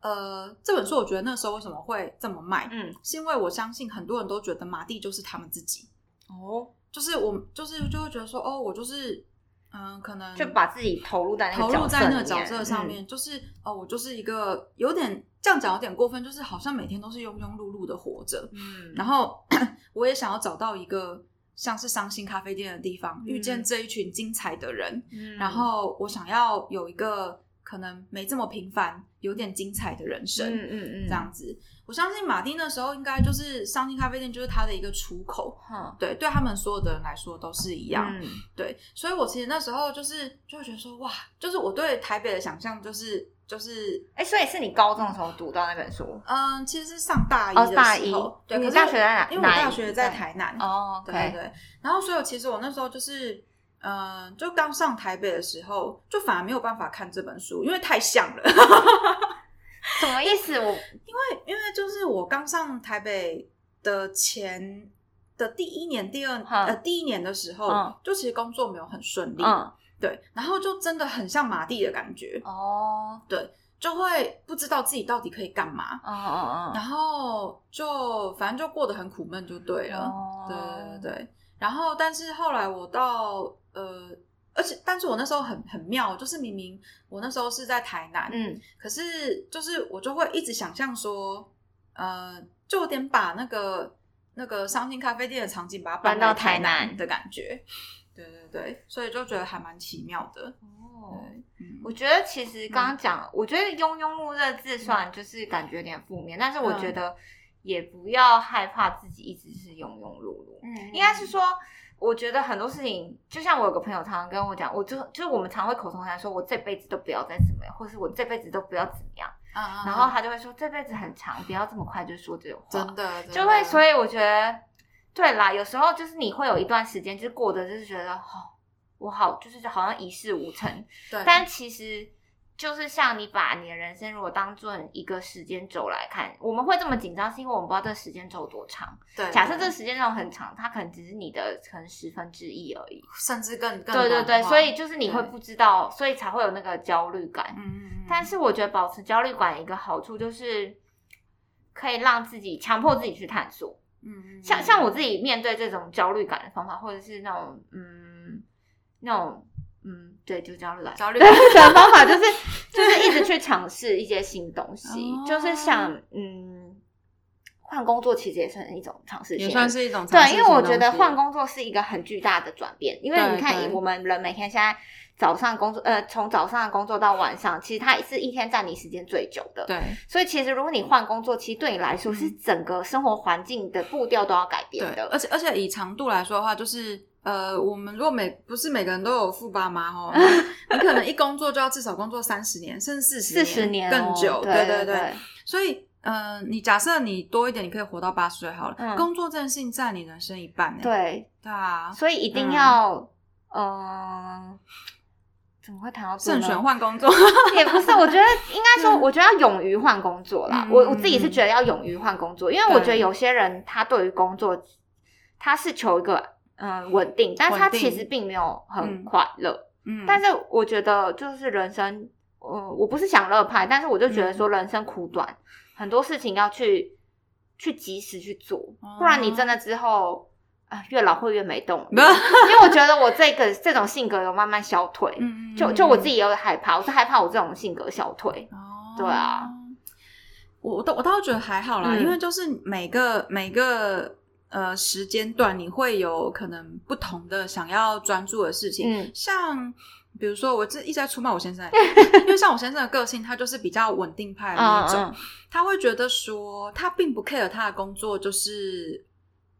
呃，这本书我觉得那时候为什么会这么卖，嗯，是因为我相信很多人都觉得马蒂就是他们自己，哦，就是我就是就会觉得说，哦，我就是嗯、可能就把自己投入在那个投入在那个角色上，面，就是哦，我就是一个有点这样讲有点过分，就是好像每天都是庸庸碌碌的活着，嗯，然后 我也想要找到一个像是伤心咖啡店的地方，遇见嗯这一群精彩的人，嗯。然后我想要有一个可能没这么平凡、有点精彩的人生，嗯嗯嗯，这样子。我相信马丁那时候应该就是伤心咖啡店，就是他的一个出口。嗯，对，对他们所有的人来说都是一样。嗯对，所以我其实那时候就是就会觉得说，哇，就是我对台北的想象就是就是，哎，所以是你高中的时候读到那本书嗯，其实是上大一哦，的大一时候，，对，可是大学在哪？因为我大学在台南，哦，对对对，然后所以其实我那时候就是。嗯，就刚上台北的时候，就反而没有办法看这本书，因为太像了。什么意思？我 因为因为就是我刚上台北的前的第一年、第二嗯呃第一年的时候，嗯就其实工作没有很顺利，嗯对，然后就真的很像马蒂的感觉，哦，对就会不知道自己到底可以干嘛，嗯嗯然后就反正就过得很苦闷，就对了。对对对。然后，但是后来我到呃，而且，但是我那时候很很妙，就是明明我那时候是在台南，嗯可是就是我就会一直想象说，呃，就有点把那个那个伤心咖啡店的场景把它搬到到台台南的感觉。对对对，所以就觉得还蛮奇妙的。哦。我觉得其实刚刚讲，我觉得庸庸碌这字算就是感觉有点负面，但是我觉得也不要害怕自己一直是庸庸碌碌。嗯应该是说，我觉得很多事情，就像我有个朋友常常跟我讲，我就就是我们常会口头禅说，我这辈子都不要再怎么样，或是我这辈子都不要怎么样，啊，然后他就会说这辈子很长，不要这么快就说这种话，真的就会，所以我觉得，对啦，有时候就是你会有一段时间，就是过得就是觉得，哦，我好，就是好像一事无成，对，但其实就是像你把你的人生如果当做一个时间轴来看，我们会这么紧张，是因为我们不知道这个时间轴有多长。对假设这个时间轴很长，它可能只是你的可能十分之一而已。甚至更更对对对，所以就是你会不知道，所以才会有那个焦虑感。嗯嗯嗯，但是我觉得保持焦虑感一个好处就是可以让自己强迫自己去探索。嗯嗯，像像我自己面对这种焦虑感的方法，或者是那种嗯那种嗯对，就焦虑感。焦虑的 方法，就是就是一直去尝试一些新东西，哦。就是想嗯换工作，其实也算一种尝试，也算是一种尝试对，因为我觉得换工作是一个很巨大的转变，因为你看对。我们人每天现在早上工作，呃，从早上工作到晚上，其实它是一天占你时间最久的。对。所以其实如果你换工作，其实对你来说是整个生活环境的步调都要改变的。而且而且以长度来说的话，就是呃，我们如果每不是每个人都有富爸妈哦，你你可能一工作就要至少工作三十年，甚至四四十十年哦更久，对对对，所以。呃，你假设你多一点，你可以活到八十岁好了。嗯工作这件事情占你人生一半呢。对，对啊，所以一定要，嗯、怎么会谈到这呢慎选换工作。也不是，我觉得 应该说，我觉得要勇于换工作啦。嗯我我自己是觉得要勇于换工作，因为我觉得有些人他对于工作，他是求一个嗯稳定，但是他其实并没有很嗯。快乐。嗯，但是我觉得就是人生，呃，我不是享乐派，但是我就觉得说人生苦短，很多事情要去去及时去做，不然你真的之后啊、越老会越没动力。因为我觉得我这个这种性格有慢慢消退，嗯。就就我自己也有害怕，我是害怕我这种性格消退。哦，对啊，我我倒我倒觉得还好啦，嗯。因为就是每个每个呃时间段，你会有可能不同的想要专注的事情，嗯。像。比如说，我这一直在出卖我先生，因为像我先生的个性，他就是比较稳定派的那一种，嗯他会觉得说，他并不 care 他的工作就是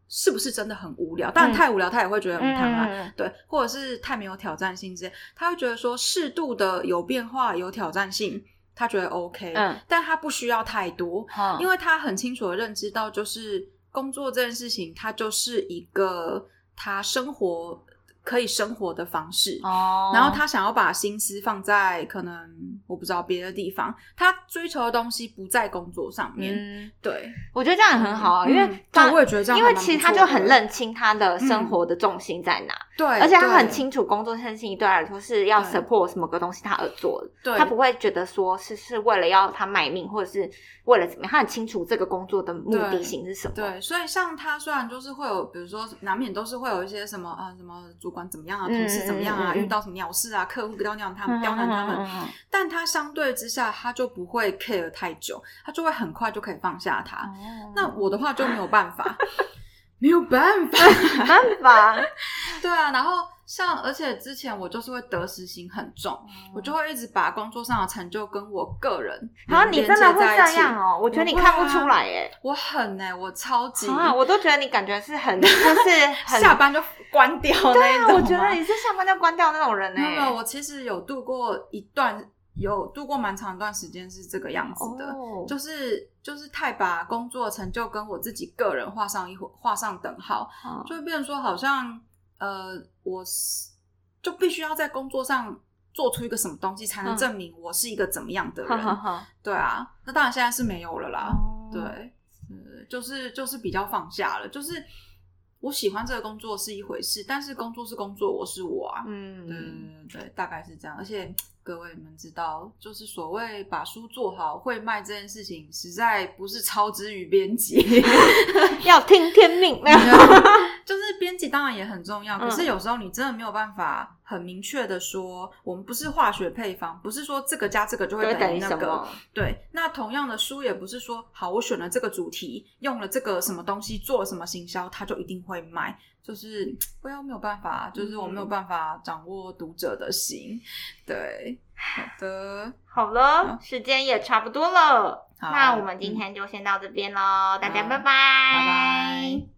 是不是真的很无聊，当然嗯。太无聊他也会觉得很对，或者是太没有挑战性之类，他会觉得说适度的有变化、有挑战性，他觉得 OK，嗯。但他不需要太多，嗯，因为他很清楚的认知到，就是工作这件事情，它就是一个他生活可以生活的方式。哦，然后他想要把心思放在可能我不知道别的地方，他追求的东西不在工作上面。嗯，对，我觉得这样也很好啊，因为嗯他对我也觉得这样因为其实他就很认清他的生活的重心在哪，对，而且他很清楚工作这件事情对他来说是要 support 某个东西他而做的，对他不会觉得说是是为了要他卖命，或者是为了怎么样，他很清楚这个工作的目的性是什么。对，所以像他虽然就是会有，比如说难免都是会有一些什么啊，什么主管怎么样啊，同事怎么样啊，遇到什么鸟事啊，客户刁难他们，嗯，刁难他们，但他相对之下，他就不会 care 太久，他就会很快就可以放下他。嗯那我的话就没有办法，没有办法。没办法，对啊，然后像而且之前我就是会得失心很重，我就会一直把工作上的成就跟我个人然后你真的会这样哦。哦？我觉得你看不啊出来耶，我很呢、我超级、啊，我都觉得你感觉是很就是 很下班就关掉那一对啊，种我觉得你是下班就关掉那种人呢。没有我其实有度过一段，有度过蛮长一段时间是这个样子的，哦就是就是太把工作成就跟我自己个人画上一画上等号，嗯就会变成说好像呃，我是就必须要在工作上做出一个什么东西，才能嗯证明我是一个怎么样的哈人。对啊，那当然现在是没有了啦。哦对，呃，就是就是比较放下了，就是我喜欢这个工作是一回事，但是工作是工作，我是我啊。嗯，对对对，大概是这样。而且各位你们知道，就是所谓把书做好会卖这件事情，实在不是操之于编辑，要听天命。就是编辑当然也很重要，可是有时候你真的没有办法很明确的说，我们不是化学配方，不是说这个加这个就会等于那个。对，那同样的书也不是说，好，我选了这个主题，用了这个什么东西做了什么行销，它就一定会卖。就是不要没有办法，就是我没有办法掌握读者的心。对，好的，好了，时间也差不多了，那我们今天就先到这边喽，大家拜拜，拜拜。